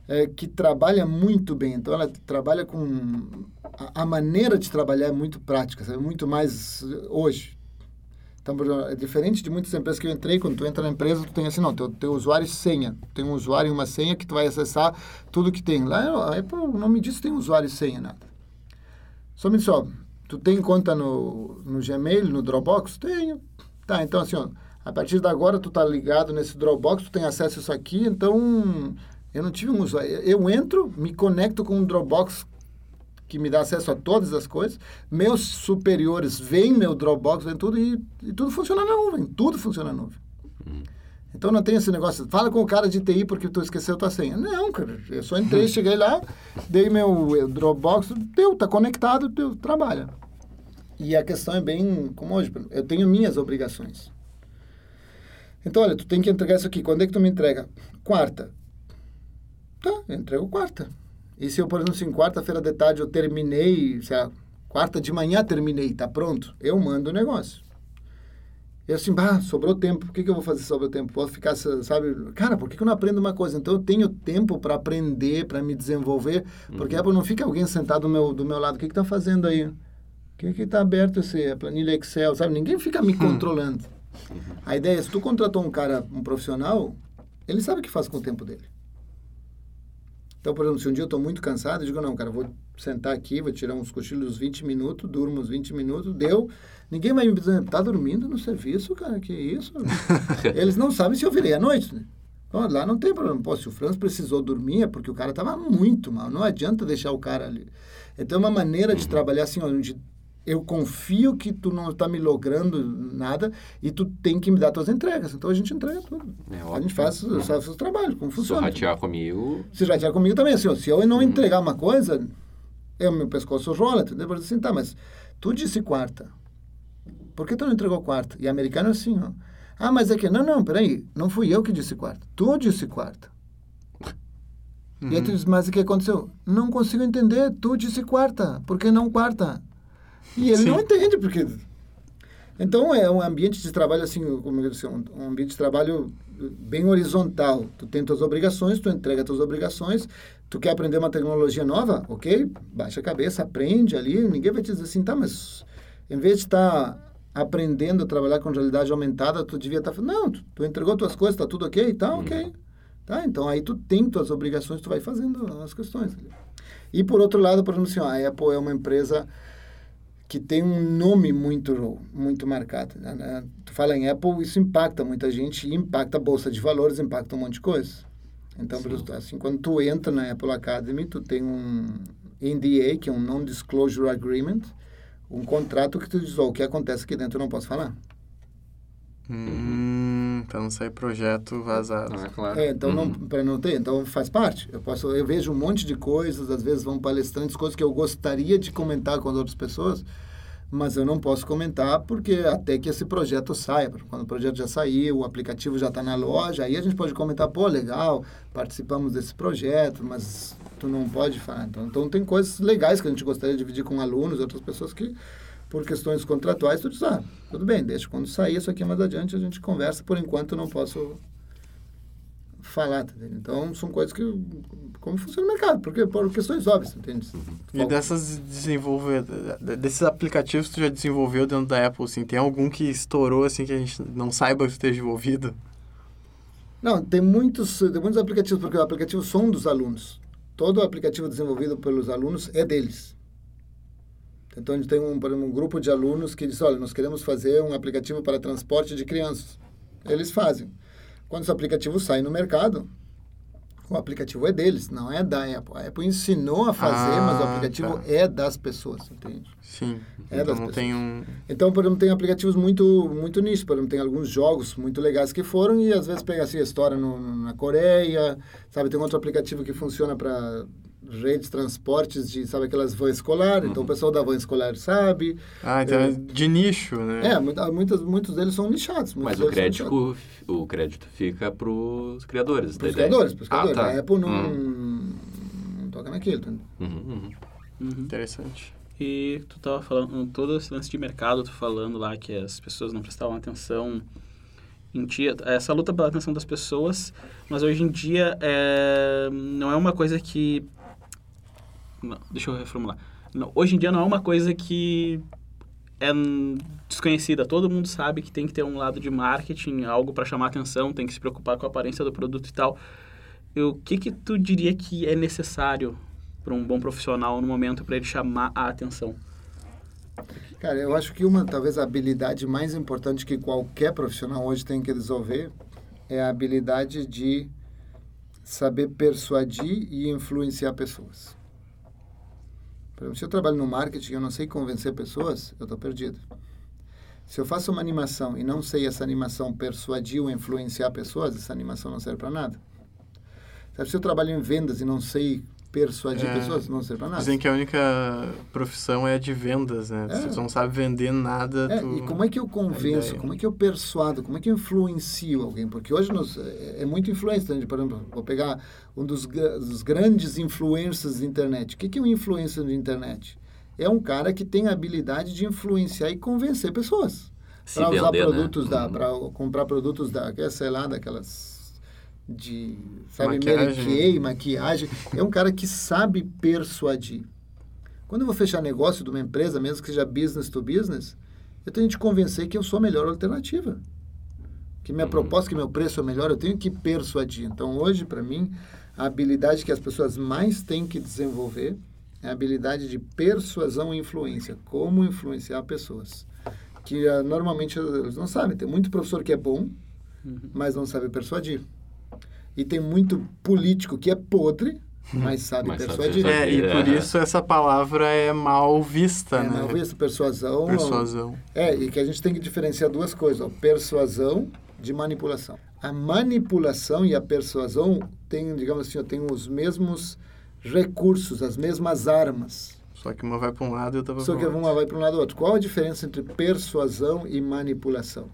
é, que trabalha muito bem. Então, ela trabalha com... A, a maneira de trabalhar é muito prática, sabe? Muito mais hoje. Então, é diferente de muitas empresas que eu entrei, quando tu entra na empresa, tu tem assim, não, teu, teu usuário e senha. Tem um usuário e uma senha que tu vai acessar tudo que tem. Lá, a Apple não me disse que tem usuário e senha, nada. Só me disse, ó, tu tem conta no, no Gmail, no Dropbox? Tenho. Tá, então assim, ó, a partir de agora tu tá ligado nesse Dropbox, tu tem acesso a isso aqui, então eu não tive um usuário. Eu entro, me conecto com um Dropbox que me dá acesso a todas as coisas. Meus superiores veem meu Dropbox, veem tudo e, e tudo funciona na nuvem. Tudo funciona na nuvem. Então não tem esse negócio, fala com o cara de TI porque tu esqueceu tua senha. Não, cara, eu só entrei, cheguei lá, dei meu Dropbox, deu, tá conectado, deu, trabalha. E a questão é bem como hoje, eu tenho minhas obrigações. Então, olha, tu tem que entregar isso aqui. Quando é que tu me entrega? Quarta. Tá, entrego quarta. E se eu, por exemplo, assim, quarta-feira de tarde eu terminei, se a quarta de manhã terminei, tá pronto, eu mando o negócio. Eu assim, bah, sobrou tempo, o que, que eu vou fazer sobre o tempo? Posso ficar, sabe, cara, por que, que eu não aprendo uma coisa? Então eu tenho tempo para aprender, para me desenvolver, porque uhum. não fica alguém sentado do meu, do meu lado, o que que tá fazendo aí? O que que tá aberto esse, a planilha Excel, sabe? Ninguém fica me controlando. Uhum. A ideia é, se tu contratou um cara, um profissional, ele sabe o que faz com o tempo dele. Então, por exemplo, se um dia eu estou muito cansado, eu digo, não, cara, vou sentar aqui, vou tirar uns cochilos 20 minutos, durmo uns 20 minutos, deu. Ninguém vai me dizer, tá dormindo no serviço, cara, que isso? Eles não sabem se eu virei à noite, né? Então, lá não tem problema. Pô, se o Franz precisou dormir é porque o cara estava muito mal. Não adianta deixar o cara ali. Então, é uma maneira de uhum. trabalhar assim, onde eu confio que tu não está me logrando nada e tu tem que me dar tuas entregas. Então a gente entrega tudo. É a gente faz, uhum. faz o trabalho, como funciona. Se ratear comigo... Se ratear comigo também, assim, ó, se eu não uhum. entregar uma coisa, eu, meu pescoço rola, entendeu? Assim, tá, mas tu disse quarta. Por que tu não entregou quarta? E americano é assim, ó. Ah, mas é que, não, não, peraí, não fui eu que disse quarta. Tu disse quarta. Uhum. E aí tu diz, mas o que aconteceu? Não consigo entender, tu disse quarta. Por que não quarta? E ele Sim. não entende, porque. Então é um ambiente de trabalho assim, como eu disse, um ambiente de trabalho bem horizontal. Tu tem tuas obrigações, tu entrega tuas obrigações. Tu quer aprender uma tecnologia nova? Ok, baixa a cabeça, aprende ali. Ninguém vai te dizer assim, tá, mas em vez de estar aprendendo a trabalhar com realidade aumentada, tu devia estar tá... Não, tu, tu, entregou tuas coisas, tá tudo ok? Tá, ok. Tá, então aí tu tem tuas obrigações, tu vai fazendo as questões. E por outro lado, por exemplo, assim, a Apple é uma empresa que tem um nome muito muito marcado. Né? né? Tu fala em Apple, isso impacta muita gente, impacta a bolsa de valores, impacta um monte de coisa. Então, Sim. assim, quando tu entra na Apple Academy, tu tem um NDA, que é um Non-Disclosure Agreement, um contrato que tu diz, oh, o que acontece aqui dentro eu não posso falar. Hum, para não sair projeto vazado. Ah, claro. É, então, uhum. para não ter, então faz parte. Eu posso, eu vejo um monte de coisas, às vezes vão palestrantes, coisas que eu gostaria de comentar com as outras pessoas, mas eu não posso comentar porque até que esse projeto saia. Quando o projeto já sair, o aplicativo já está na loja, aí a gente pode comentar, pô, legal, participamos desse projeto, mas tu não pode falar. Então, então tem coisas legais que a gente gostaria de dividir com alunos, outras pessoas que por questões contratuais, tu diz, ah, tudo bem, deixa quando sair isso aqui mais adiante a gente conversa, por enquanto não posso falar, tá Então, são coisas que, como funciona o mercado, porque por questões óbvias, entende? E dessas desenvolver, desses aplicativos que tu já desenvolveu dentro da Apple, assim, tem algum que estourou, assim, que a gente não saiba que esteja envolvido? Não, tem muitos, tem muitos aplicativos, porque os aplicativos são dos alunos. Todo aplicativo desenvolvido pelos alunos é deles. Então, a gente tem um, um grupo de alunos que diz, olha, nós queremos fazer um aplicativo para transporte de crianças. Eles fazem. Quando esse aplicativo sai no mercado, o aplicativo é deles, não é da Apple. A Apple ensinou a fazer, ah, mas o ah, aplicativo tá. é das pessoas, entende? Sim. É então das não pessoas. tem um... Então, por exemplo, tem aplicativos muito, muito nisso. Por exemplo, tem alguns jogos muito legais que foram e às vezes pega assim a história no, na Coreia, sabe? Tem outro aplicativo que funciona para redes, transportes de, sabe, aquelas van escolar, uhum. então o pessoal da van escolar sabe. Ah, então é, de nicho, né? É, muitos, muitos deles são nichados. Mas o crédito, o crédito fica para os criadores Para os criadores, para os criadores. Ah, tá. A Apple não, hum. não toca naquilo. Tá? Uhum, uhum. Uhum. Interessante. E tu estava falando, todo esse lance de mercado, tu falando lá que as pessoas não prestavam atenção em dia, essa luta pela atenção das pessoas, mas hoje em dia é, não é uma coisa que não, deixa eu reformular. Não, hoje em dia não é uma coisa que é desconhecida. Todo mundo sabe que tem que ter um lado de marketing, algo para chamar atenção, tem que se preocupar com a aparência do produto e tal. E o que que tu diria que é necessário para um bom profissional no momento para ele chamar a atenção? Cara, eu acho que uma, talvez, a habilidade mais importante que qualquer profissional hoje tem que desenvolver é a habilidade de saber persuadir e influenciar pessoas. Se eu trabalho no marketing e eu não sei convencer pessoas, eu estou perdido. Se eu faço uma animação e não sei essa animação persuadir ou influenciar pessoas, essa animação não serve para nada. Se eu trabalho em vendas e não sei persuadir É. pessoas, não serve para nada. Dizem que a única profissão é a de vendas, né? É. Se tu não sabe vender nada, É, tu... e como é que eu convenço, ideia. como é que eu persuado, como é que eu influencio alguém? Porque hoje nós, é, é muito influência. né? Por exemplo, vou pegar um dos, dos grandes influencers da internet. O que, que é um influencer de internet? É um cara que tem a habilidade de influenciar e convencer pessoas. Para usar vender, produtos né? da... Uhum. Para comprar produtos da... é, Sei lá, daquelas... De... Sabe, Maquiagem. Maquiagem. É um cara que sabe persuadir. Quando eu vou fechar negócio de uma empresa, mesmo que seja business to business, eu tenho que te convencer que eu sou a melhor alternativa. Que minha proposta, que meu preço é melhor, eu tenho que persuadir. Então, hoje, para mim, a habilidade que as pessoas mais têm que desenvolver é a habilidade de persuasão e influência. Como influenciar pessoas. Que ah, normalmente eles não sabem. Tem muito professor que é bom, mas não sabe persuadir. E tem muito político que é podre, mas sabe Mas persuadir. persuadir. É, e por É. isso essa palavra é mal vista, É, né? mal visto, persuasão. Persuasão. É, e que a gente tem que diferenciar duas coisas, ó, persuasão de manipulação. A manipulação e a persuasão têm, digamos assim, ó, têm os mesmos recursos, as mesmas armas. Só que uma vai para um lado e outra vai Só para que outro. uma vai para um lado ou outro. Qual a diferença entre persuasão e manipulação?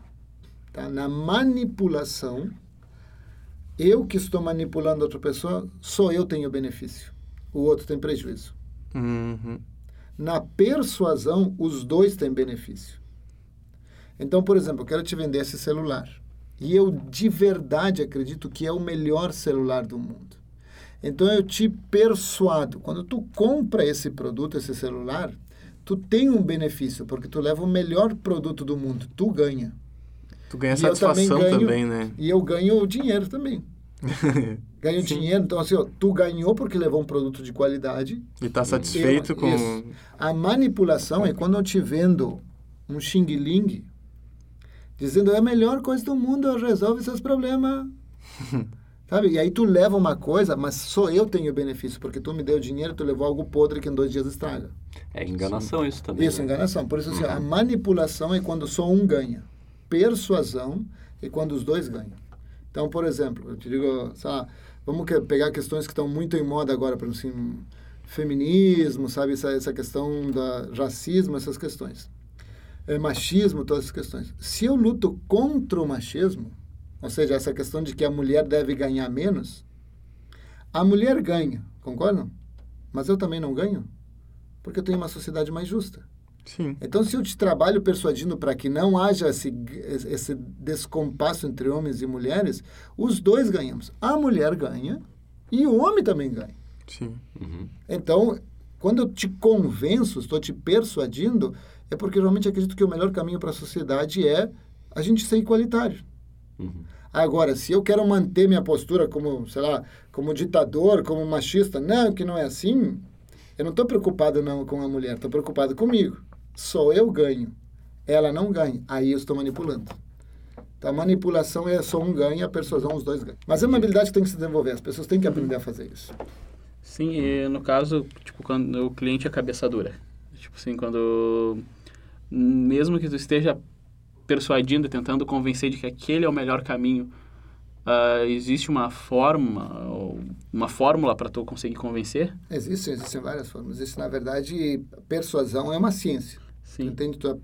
Tá? Na manipulação, eu que estou manipulando outra pessoa, só eu tenho benefício. O outro tem prejuízo. Uhum. Na persuasão, os dois têm benefício. Então, por exemplo, eu quero te vender esse celular. E eu de verdade acredito que é o melhor celular do mundo. Então eu te persuado. Quando tu compra esse produto, esse celular, tu tem um benefício, porque tu leva o melhor produto do mundo. Tu ganha. Tu ganha E eu também satisfação ganho- também, né? E eu ganho o dinheiro também. Ganho Sim. dinheiro. Então, assim, ó, tu ganhou porque levou um produto de qualidade. E tá satisfeito Eu- com... isso. A manipulação é quando eu te vendo um xing-ling dizendo é a melhor coisa do mundo, resolve seus problemas. Sabe? E aí tu leva uma coisa, mas só eu tenho benefício, porque tu me deu dinheiro, tu levou algo podre que em dois dias estraga. É enganação isso também. Isso, né? enganação. Por isso, assim, a manipulação é quando só um ganha. Persuasão é quando os dois ganham. Então, por exemplo, eu te digo, sei lá, vamos pegar questões que estão muito em moda agora, exemplo, assim, feminismo, sabe, essa, essa questão da racismo, essas questões. É, machismo, todas essas questões. Se eu luto contra o machismo, ou seja, essa questão de que a mulher deve ganhar menos, a mulher ganha, concordam? Mas eu também não ganho, porque eu tenho uma sociedade mais justa. Sim. Então, se eu te trabalho persuadindo para que não haja esse, esse descompasso entre homens e mulheres, os dois ganhamos. A mulher ganha e o homem também ganha. Sim. Uhum. Então, quando eu te convenço, estou te persuadindo, é porque realmente acredito que o melhor caminho para a sociedade é a gente ser igualitário. Uhum. Agora, se eu quero manter minha postura como, sei lá, como ditador, como machista, não, que não é assim, eu não estou preocupado não com a mulher, estou preocupado comigo. Só eu ganho, ela não ganha, aí eu estou manipulando. Então, a manipulação é só um ganha, a persuasão os dois ganham. Mas é uma habilidade que tem que se desenvolver, as pessoas têm que aprender a fazer isso. Sim, e no caso, tipo, quando o cliente é cabeça dura. Tipo assim, quando... Mesmo que tu esteja persuadindo, tentando convencer de que aquele é o melhor caminho, ah, existe uma forma, uma fórmula para tu conseguir convencer? Existem, existem várias formas. Existe, na verdade, persuasão é uma ciência. Sim. Entende? Tu ap-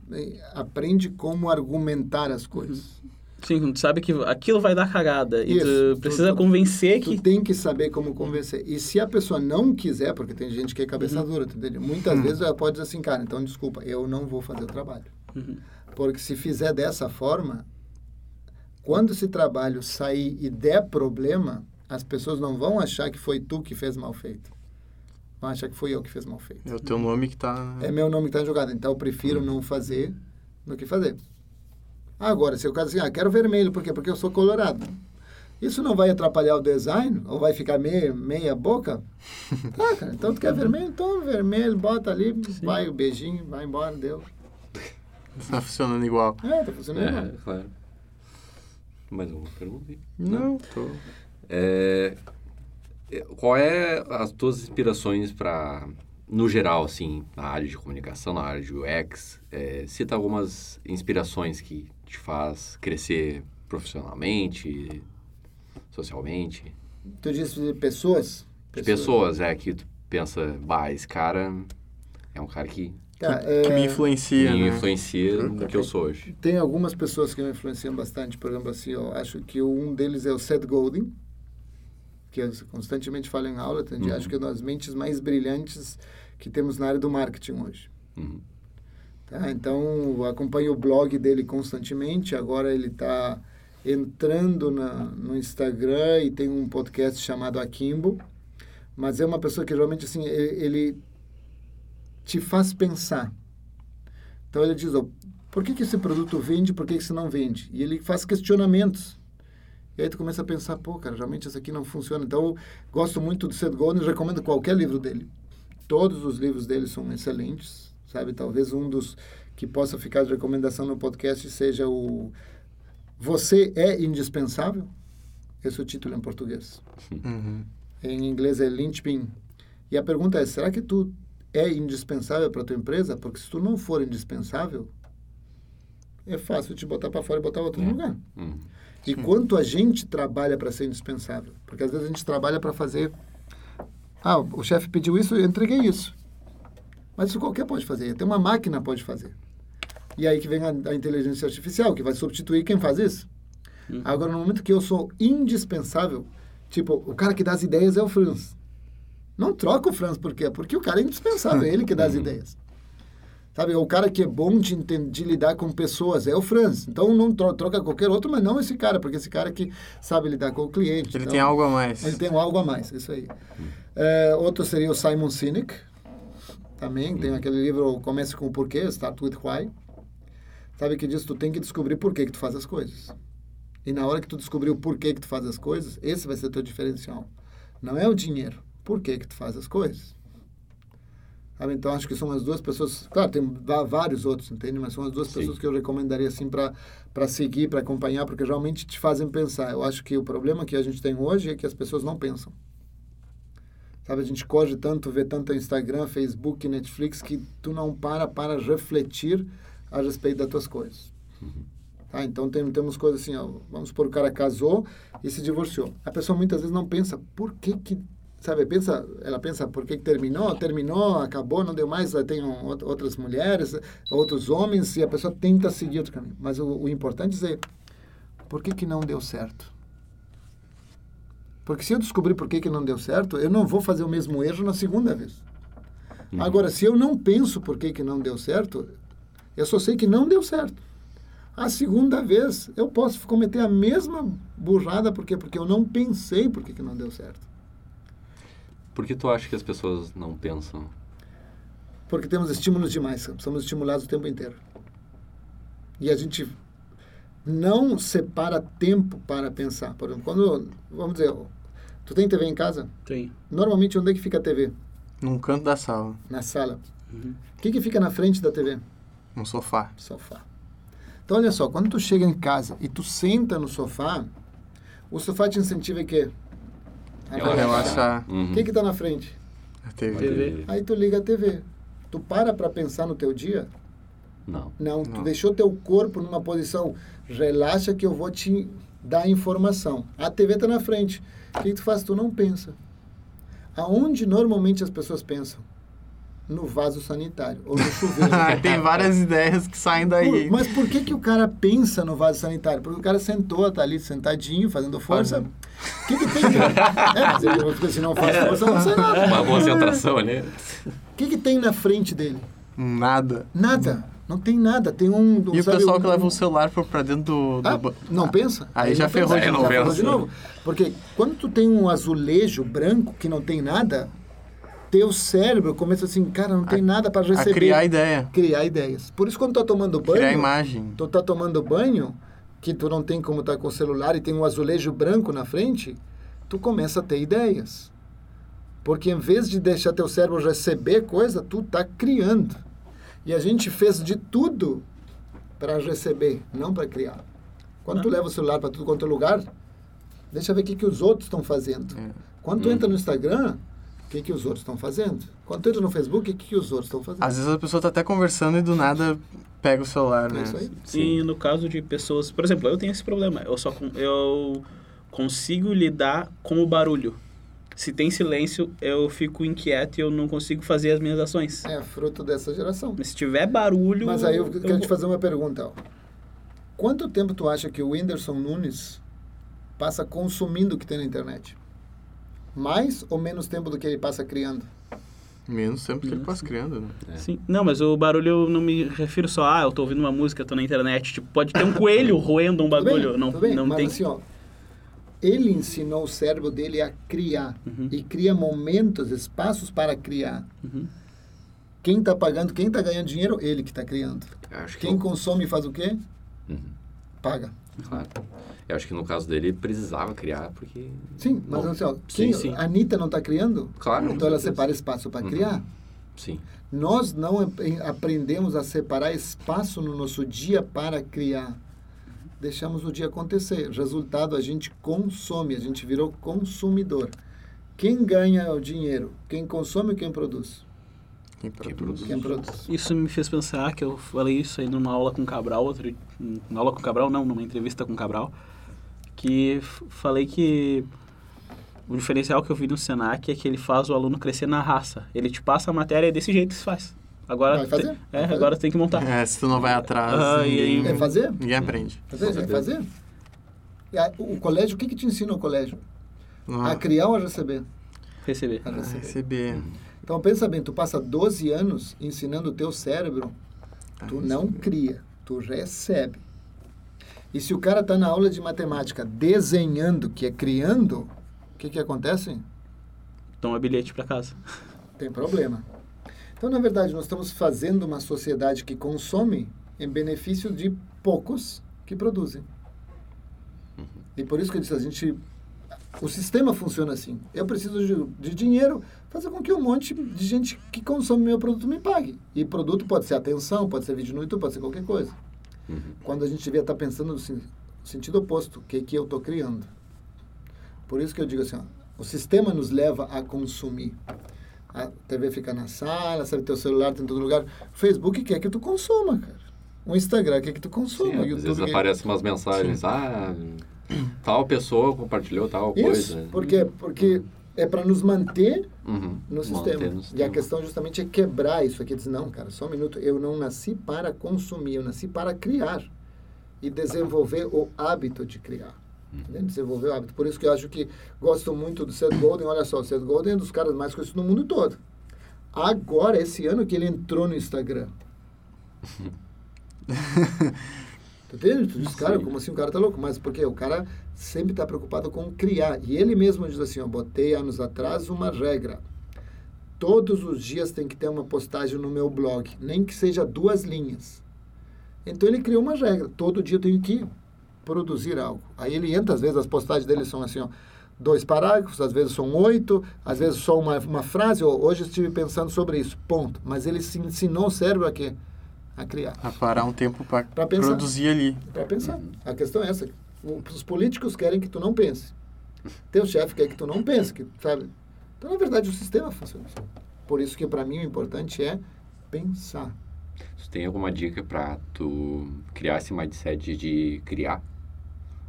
aprende como argumentar as coisas. Sim, quando tu sabe que aquilo vai dar cagada e Isso, tu tu- precisa tu- convencer Tu que... tem que saber como convencer. E se a pessoa não quiser, porque tem gente que é cabeça dura, tu entende? Muitas vezes ela pode dizer assim, cara, então desculpa, eu não vou fazer o trabalho. Uhum. Porque se fizer dessa forma, quando esse trabalho sair e der problema, as pessoas não vão achar que foi tu que fez mal feito. vão achar que foi eu que fiz mal feito. É o teu nome que tá... É meu nome que está jogado, então eu prefiro não fazer do que fazer. Agora, se o cara assim, ah, quero vermelho, por quê? Porque eu sou colorado. Isso não vai atrapalhar o design? Ou vai ficar meia, meia boca? Tá, cara, então tu quer vermelho? Então vermelho, bota ali, vai o beijinho, vai embora, deu. Tá funcionando igual. É, tá funcionando igual. É, claro. Mais uma pergunta aí? Não, tô... É, é, qual é as tuas inspirações para, no geral, assim, na área de comunicação, na área de UX? É, cita algumas inspirações que te faz crescer profissionalmente, socialmente. Tu disse de pessoas? De pessoas, é, que tu pensa, bah, esse cara é um cara que Tá, Que me é, influencia, me né? influencia no que eu sou hoje. Tem algumas pessoas que me influenciam bastante. Por exemplo, assim, eu acho que um deles é o Seth Godin, que eu constantemente falo em aula. Uhum. Acho que é uma das mentes mais brilhantes que temos na área do marketing hoje. Uhum. Tá? Então, acompanho o blog dele constantemente. Agora ele está entrando na, no Instagram e tem um podcast chamado Akimbo. Mas é uma pessoa que realmente, assim, ele, ele te faz pensar. Então, ele diz, ó, por que, que esse produto vende, por que, esse não vende? E ele faz questionamentos. E aí tu começa a pensar, pô, cara, realmente isso aqui não funciona. Então, eu gosto muito do Seth Godin, recomendo qualquer livro dele. Todos os livros dele são excelentes, sabe? Talvez um dos que possa ficar de recomendação no podcast seja o Você é Indispensável? Esse é o título em português. Uhum. Em inglês é linchpin. E a pergunta é, será que tu é indispensável para tua empresa? Porque se tu não for indispensável, é fácil te botar para fora e botar outro no lugar. Uhum. E quanto a gente trabalha para ser indispensável? Porque às vezes a gente trabalha para fazer. Ah, o chefe pediu isso, eu entreguei isso. Mas isso qualquer pode fazer, até uma máquina pode fazer. E aí que vem a, a inteligência artificial, que vai substituir quem faz isso. Agora, no momento que eu sou indispensável, tipo, o cara que dá as ideias é o Franz. Não troca o Franz, por quê? Porque o cara é indispensável, é ele que dá as ideias. Sabe, o cara que é bom de, de lidar com pessoas é o Franz. Então não tro- troca qualquer outro, mas não esse cara, porque esse cara que sabe lidar com o cliente. Ele então, tem algo a mais. Ele tem algo a mais, isso aí. É, outro seria o Simon Sinek, também. Tem aquele livro Comece com o Porquê, Start with Why. Sabe que diz tu tem que descobrir por que que tu faz as coisas. E na hora que tu descobrir o porquê que tu faz as coisas, esse vai ser teu diferencial. Não é o dinheiro. Por que que tu faz as coisas? Sabe? Então, acho que são as duas pessoas... Claro, tem vários outros, entende? Mas são as duas Sim. pessoas que eu recomendaria, assim, para seguir, para acompanhar, porque realmente te fazem pensar. Eu acho que o problema que a gente tem hoje é que as pessoas não pensam. Sabe, a gente corre tanto, vê tanto Instagram, Facebook, Netflix, que tu não para para refletir a respeito das tuas coisas. Tá? Então, tem, temos coisas assim, ó, vamos supor, o cara casou e se divorciou. A pessoa muitas vezes não pensa, por que que, sabe, pensa, ela pensa, por que terminou? Terminou, acabou, não deu mais, tem out- outras mulheres, outros homens, e a pessoa tenta seguir outro caminho. Mas o, o importante é dizer, por que que não deu certo? Porque se eu descobrir por que, que não deu certo, eu não vou fazer o mesmo erro na segunda vez. Agora, se eu não penso por que, que não deu certo, eu só sei que não deu certo. A segunda vez, eu posso cometer a mesma burrada, por quê? Porque eu não pensei por que, que não deu certo. Por que tu acha que as pessoas não pensam? Porque temos estímulos demais, somos estimulados o tempo inteiro. E a gente não separa tempo para pensar. Por exemplo, quando, vamos dizer, tu tem TV em casa? Tem. Normalmente, onde é que fica a TV? Num canto da sala, Na sala. O que, que fica na frente da TV? num sofá. Sofá. Então, olha só, quando tu chega em casa e tu senta no sofá, o sofá te incentiva a quê? A Relaxar. Relaxar. Uhum. O que que tá na frente? A TV. TV. Aí tu liga a TV. Tu para para pensar no teu dia? Não. Não, tu Não. deixou teu corpo numa posição, relaxa que eu vou te dar informação. A TV tá na frente. O que, que tu faz? Tu não pensa. Aonde normalmente as pessoas pensam? No vaso sanitário ou no chuveiro. Tem várias ideias que saem daí. Por- mas por que, que o cara pensa no vaso sanitário? Porque o cara sentou, tá ali sentadinho, fazendo força. O que, que tem? é, mas ele- porque se não faz força, não sai nada. Uma concentração ali. O que, que tem na frente dele? Nada. Nada. Não tem nada. Tem um. E o sabe, pessoal um- que leva o celular pra- pra dentro do... do Ah, não pensa? Aí já ferrou pensa. de Já novo. ferrou pensa. de novo. Porque quando tu tem um azulejo branco que não tem nada, teu cérebro começa assim, cara, não tem nada para A receber. criar ideia. Criar ideias. Por isso, quando tu tá tomando banho, Criar imagem. tu tá tomando banho, que tu não tem como estar com o celular e tem um azulejo branco na frente, tu começa a ter ideias. Porque em vez de deixar teu cérebro receber coisa, tu tá criando. E a gente fez de tudo para receber, não para criar. Quando tu leva o celular para tudo quanto é lugar, deixa ver o que, que os outros estão fazendo. Quando tu entra no Instagram, o que, que os outros estão fazendo? Quando entra no Facebook, o que, que os outros estão fazendo? Às vezes a pessoa tá até conversando e do nada pega o celular, É né? isso aí. E no caso de pessoas, por exemplo, eu tenho esse problema. Eu só eu consigo lidar com o barulho. Se tem silêncio, eu fico inquieto e eu não consigo fazer as minhas ações. É fruto dessa geração. Mas se tiver barulho, Mas aí eu quero vou- te fazer uma pergunta. ó. Quanto tempo tu acha que o Whindersson Nunes passa consumindo o que tem na internet? Mais ou menos tempo do que ele passa criando? Menos tempo que ele passa criando, né? Sim. Não, mas o barulho eu não me refiro só, ah, eu tô ouvindo uma música, tô na internet. Tipo, pode ter um coelho roendo um bagulho. bem, não bem, não mas tem. assim, ó, ele ensinou o cérebro dele a criar Uhum. e cria momentos, espaços para criar. Uhum. Quem está pagando, quem está ganhando dinheiro, ele que está criando. Eu que Quem no- consome faz o quê? Uhum, Paga. claro. Eu acho que no caso dele ele precisava criar, porque. Sim, mas Bom, assim, ó, sim, quem, sim. a Anitta não está criando? Claro, Então ela separa espaço para Uhum. criar. Sim. Nós não ap- aprendemos a separar espaço no nosso dia para criar. Deixamos o dia acontecer. Resultado, a gente consome, a gente virou consumidor. Quem ganha o dinheiro? Quem consome ou quem produz? Quem Quem produz. Quem produz. Isso me fez pensar que eu falei isso aí numa aula com o Cabral, outro, numa aula com o Cabral, não, numa entrevista com o Cabral, que falei que o diferencial que eu vi no Senac é que ele faz o aluno crescer na raça. Ele te passa a matéria e desse jeito que se faz. Agora, Vai fazer? te- Vai é, fazer? agora tem que montar. É, se tu não vai atrás, Ah, e ninguém, aí- É fazer? ninguém aprende. Fazer? É fazer? E a- O colégio, o que, que te ensina o colégio? Ah, A criar ou a receber? Receber. A a receber. receber. Então pensa bem, tu passa 12 anos ensinando o teu cérebro, tu não cria, tu recebe. E se o cara está na aula de matemática desenhando, que é criando, o que, que acontece? Toma bilhete para casa. Tem problema. Então, na verdade, nós estamos fazendo uma sociedade que consome em benefício de poucos que produzem. E por isso que eu disse, a gente... O sistema funciona assim. Eu preciso de, de dinheiro, fazer com que um monte de gente que consome meu produto me pague. E produto pode ser atenção, pode ser vídeo no YouTube, pode ser qualquer coisa. Uhum. Quando a gente devia estar pensando no sen- sentido oposto, o que, que eu estou criando. Por isso que eu digo assim, ó, o sistema nos leva a consumir. A TV fica na sala, sabe, teu celular tem em todo lugar. O Facebook quer que tu consuma, cara. O Instagram quer que tu consuma. Sim, o às YouTube vezes aparecem umas mensagens, ah, tal pessoa compartilhou tal Isso, coisa. por quê? Porque é para nos manter Uhum, no manter sistema. no E a sistema. questão justamente é quebrar isso aqui. Dizer, não, cara, só um minuto. Eu não nasci para consumir, eu nasci para criar. E desenvolver o hábito de criar. Entendeu? Desenvolver o hábito. Por isso que eu acho que gosto muito do Seth Golden. Olha só, o Seth Golden é um dos caras mais conhecidos no mundo todo. Agora, esse ano que ele entrou no Instagram. Tu entende? Tu diz, cara, Sim. como assim o cara tá louco? Mas porque o cara sempre está preocupado com criar. E ele mesmo diz assim, eu botei anos atrás uma regra. Todos os dias tem que ter uma postagem no meu blog, nem que seja duas linhas. Então ele criou uma regra. Todo dia eu tenho que produzir algo. Aí ele entra, às vezes as postagens dele são assim, ó, dois parágrafos, às vezes são oito, às vezes só uma, uma frase. ó, hoje eu estive pensando sobre isso, ponto. Mas ele se ensinou o cérebro a quê? A criar. A parar um tempo para produzir ali. Para pensar. A questão é essa. Os políticos querem que tu não pense. Teu chefe quer que tu não pense, que, sabe? Então, na verdade, o sistema funciona assim. Por isso que, para mim, o importante é pensar. Tu tem alguma dica pra tu criar esse mindset de criar?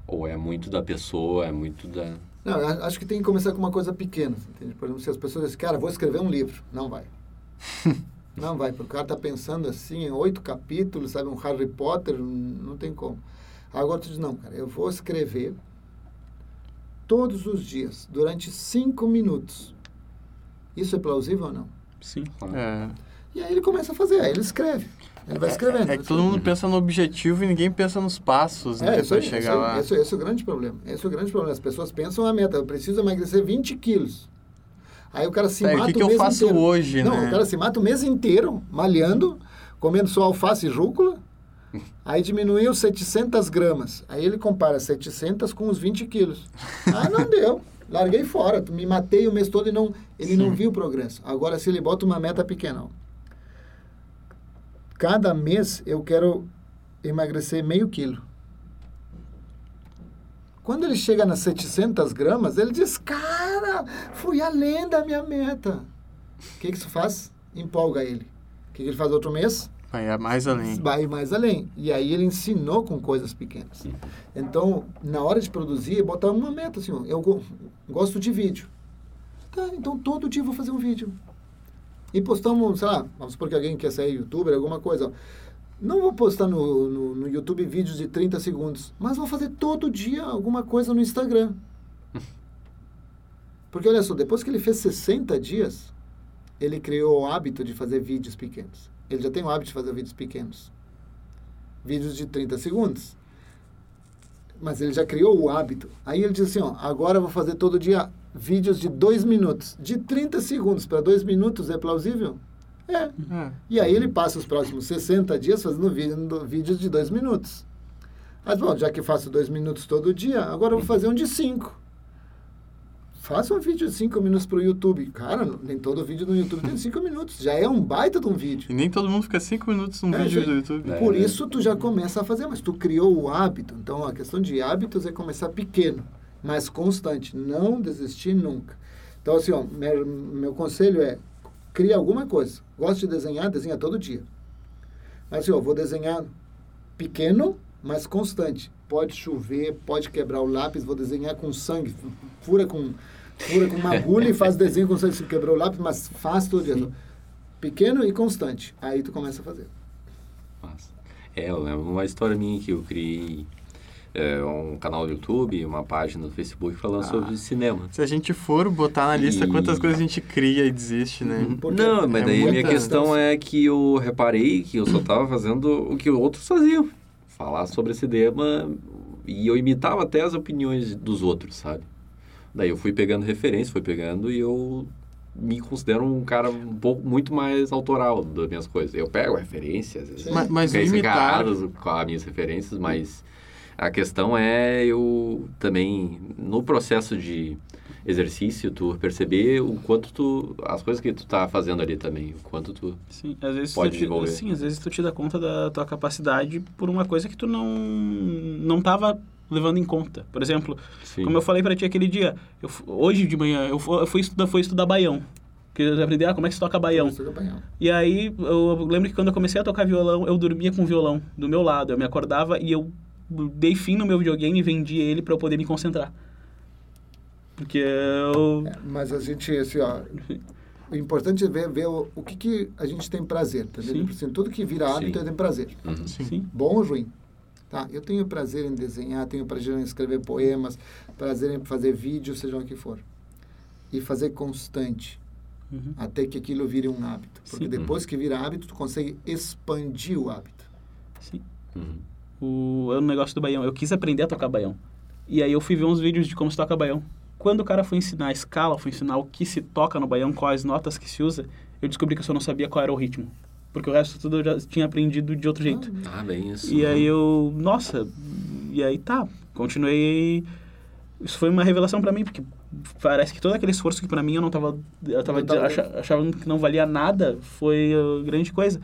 Ou é muito da pessoa, é muito da... Não, acho que tem que começar com uma coisa pequena, entende? Por exemplo, se as pessoas dizem, cara, vou escrever um livro. Não vai. não vai, porque o cara tá pensando assim, em oito capítulos, sabe? Um Harry Potter, não tem como. Agora tu diz, não, cara, eu vou escrever todos os dias, durante cinco minutos. Isso é plausível ou não? Sim. É, E aí ele começa a fazer, aí ele escreve. Ele vai escrevendo. é que todo mundo pensa no objetivo e ninguém pensa nos passos, né? É, isso chegar esse, lá. Esse, esse é o grande problema. Esse é o grande problema. As pessoas pensam a meta, eu preciso emagrecer 20 quilos. Aí o cara se Tá, e o mata que que eu mês faço inteiro. hoje, Não, né? o cara se mata o mês inteiro, malhando, comendo só alface e rúcula. Aí diminuiu 700 gramas. Aí ele compara 700 com os 20 quilos. Ah, não deu. Larguei fora. Me matei o mês todo e não, ele não viu o progresso. Agora, se ele bota uma meta pequena, ó. cada mês eu quero emagrecer meio quilo. Quando ele chega nas 700 gramas, ele diz, cara, fui além da minha meta. O que, que isso faz? Empolga ele. O que, que ele faz outro mês? Vai mais além. Vai mais além. E aí ele ensinou com coisas pequenas. Então, na hora de produzir, botar uma meta assim, eu go- gosto de vídeo. Tá, então todo dia eu vou fazer um vídeo. E postamos, sei lá, vamos supor que alguém quer ser youtuber, alguma coisa. Não vou postar no, no, no YouTube vídeos de 30 segundos, mas vou fazer todo dia alguma coisa no Instagram. Porque olha só, depois que ele fez 60 dias, ele criou o hábito de fazer vídeos pequenos. Ele já tem o hábito de fazer vídeos pequenos. Vídeos de 30 segundos. Mas ele já criou o hábito. Aí ele diz assim, ó, agora eu vou fazer todo dia vídeos de 2 minutos. De 30 segundos para 2 minutos é plausível? É. É. E aí ele passa os próximos 60 dias fazendo vídeo- vídeos de 2 minutos. Mas, bom, já que faço 2 minutos todo dia, agora eu vou fazer um de 5. Faça um vídeo de 5 minutos para o YouTube. Cara, nem todo vídeo no YouTube tem 5 minutos. Já é um baita de um vídeo. E nem todo mundo fica cinco minutos num É, vídeo já- do YouTube. É. Por isso tu já começa a fazer, mas tu criou o hábito. Então a questão de hábitos é começar pequeno, mas constante, não desistir nunca. Então assim, ó, meu, meu conselho é cria alguma coisa. Gosta de desenhar, desenha todo dia. Mas assim, ó, vou desenhar pequeno, mas constante. Pode chover, pode quebrar o lápis, vou desenhar com sangue, fura com fura com uma agulha e faz desenho com sangue, se quebrou o lápis, mas faz todo dia. Pequeno e constante. Aí tu começa a fazer. É, eu lembro uma história minha que eu criei é, um canal do YouTube, uma página no Facebook falando Ah. sobre cinema. Se a gente for botar na lista E- quantas coisas a gente cria e desiste, né? Porque Não, mas é daí a minha questão é que eu reparei que eu só estava fazendo o que outros faziam. Falar sobre esse tema e eu imitava até as opiniões dos outros, sabe? Daí eu fui pegando referência, fui pegando e eu me considero um cara um pouco muito mais autoral das minhas coisas. Eu pego referências, às vezes Sim. Mas, mas imitar... com as minhas referências, mas a questão é eu também, no processo de exercício, tu perceber o quanto tu, as coisas que tu tá fazendo ali também, o quanto tu... Sim, às vezes Pode tu te, desenvolver. sim, às vezes tu te dá conta da tua capacidade por uma coisa que tu não não tava levando em conta. Por exemplo, Sim. como eu falei pra ti aquele dia, eu, hoje de manhã eu, eu fui estudar, fui estudar baião. Que eu aprendi ah, como é que se toca baião. E aí, eu lembro que quando eu comecei a tocar violão, eu dormia com o violão do meu lado. Eu me acordava e eu dei fim no meu videogame e vendi ele para eu poder me concentrar. Porque eu... É, mas a gente, assim, ó, o importante é ver, ver o, o que, que a gente tem prazer, tá Sim. vendo? Assim, tudo que vira hábito Sim. tem prazer, Uhum. Sim. bom ou ruim. Tá? Eu tenho prazer em desenhar, tenho prazer em escrever poemas, prazer em fazer vídeo, seja o que for. E fazer constante, Uhum. até que aquilo vire um hábito. Porque Sim. depois que vira hábito, tu consegue expandir o hábito. Sim. Uhum. O, é o negócio do baião. Eu quis aprender a tocar baião. E aí eu fui ver uns vídeos de como se toca baião. Quando o cara foi ensinar a escala, foi ensinar o que se toca no baião, quais notas que se usa, eu descobri que eu só não sabia qual era o ritmo. Porque o resto tudo eu já tinha aprendido de outro jeito. Ah, bem isso. E aí eu, nossa, e aí tá, continuei. Isso foi uma revelação pra mim, porque parece que todo aquele esforço que pra mim eu não tava, eu tava, Não tava acha- achava que não valia nada, foi uh, grande coisa.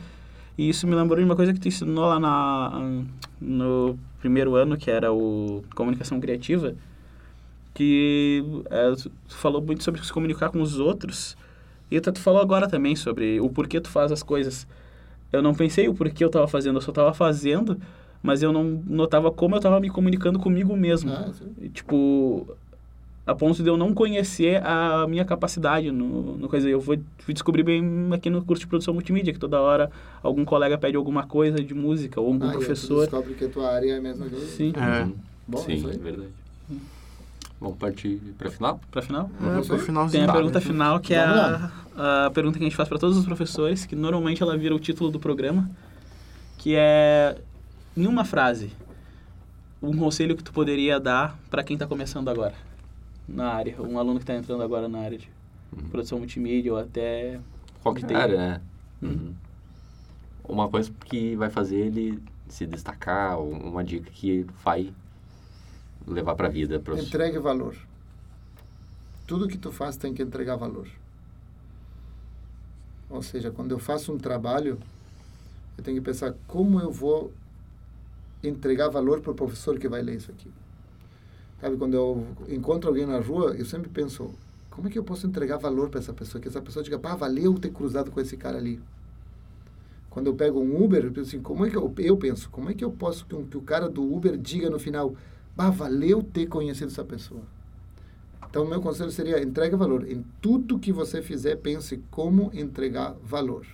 E isso me lembrou de uma coisa que tu ensinou lá na, no primeiro ano, que era o comunicação criativa, que é, tu falou muito sobre se comunicar com os outros. E tu falou agora também sobre o porquê tu faz as coisas. Eu não pensei o porquê eu estava fazendo, eu só estava fazendo, mas eu não notava como eu estava me comunicando comigo mesmo. Ah. E, tipo, a ponto de eu não conhecer a minha capacidade no, no coisa. Eu vou fui descobrir bem aqui no curso de produção multimídia, que toda hora algum colega pede alguma coisa de música, ou algum Ah, e aí tu professor. descobre que a tua área é a mesma coisa. Sim. É. Uhum. Bom, Sim, é verdade. Vamos partir para final? Pra final? É, pro aí. finalzinho. Tem a pergunta final, que é a, a pergunta que a gente faz para todos os professores, que normalmente ela vira o título do programa, que é, em uma frase, um conselho que tu poderia dar para quem está começando agora na área, um aluno que está entrando agora na área. De... produção multimídia ou até Qualquer de- área, né? Uhum. Uma coisa que vai fazer ele se destacar, uma dica que vai levar pra vida. Pros... Entregue valor. Tudo que tu faz tem que entregar valor. Ou seja, quando eu faço um trabalho, eu tenho que pensar como eu vou entregar valor para o professor que vai ler isso aqui. Sabe, quando eu encontro alguém na rua, eu sempre penso, como é que eu posso entregar valor para essa pessoa? Que essa pessoa diga, pá, valeu ter cruzado com esse cara ali. Quando eu pego um Uber, eu penso assim, como é que eu, eu penso, como é que eu posso que, um- que o cara do Uber diga no final, bah, valeu ter conhecido essa pessoa. Então, meu conselho seria, entregue valor. Em tudo que você fizer, pense como entregar valor.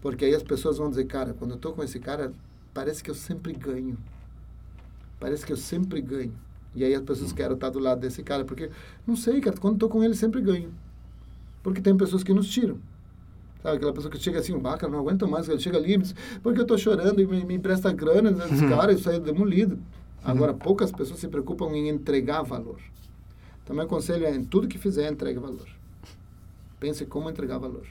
Porque aí as pessoas vão dizer, cara, quando eu estou com esse cara, parece que eu sempre ganho. Parece que eu sempre ganho. E aí as pessoas querem estar do lado desse cara, porque, não sei, cara, quando estou com ele, sempre ganho. Porque tem pessoas que nos tiram. Sabe, aquela pessoa que chega assim, ah, cara, não aguento mais, ele chega ali, e diz, porque eu estou chorando e me, me empresta grana? Esse cara, isso aí é demolido. Agora, poucas pessoas se preocupam em entregar valor. Então, meu conselho é, em tudo que fizer, entregue valor. Pense como entregar valor.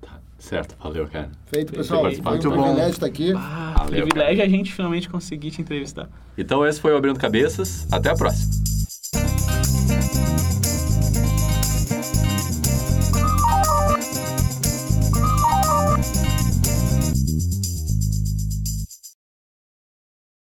Tá, certo, valeu, cara. Feito, Feito, pessoal. Foi um muito bom. privilégio estar aqui. Ah, Valeu, privilégio a gente finalmente conseguir te entrevistar. Então esse foi o Abrindo Cabeças. Até a próxima.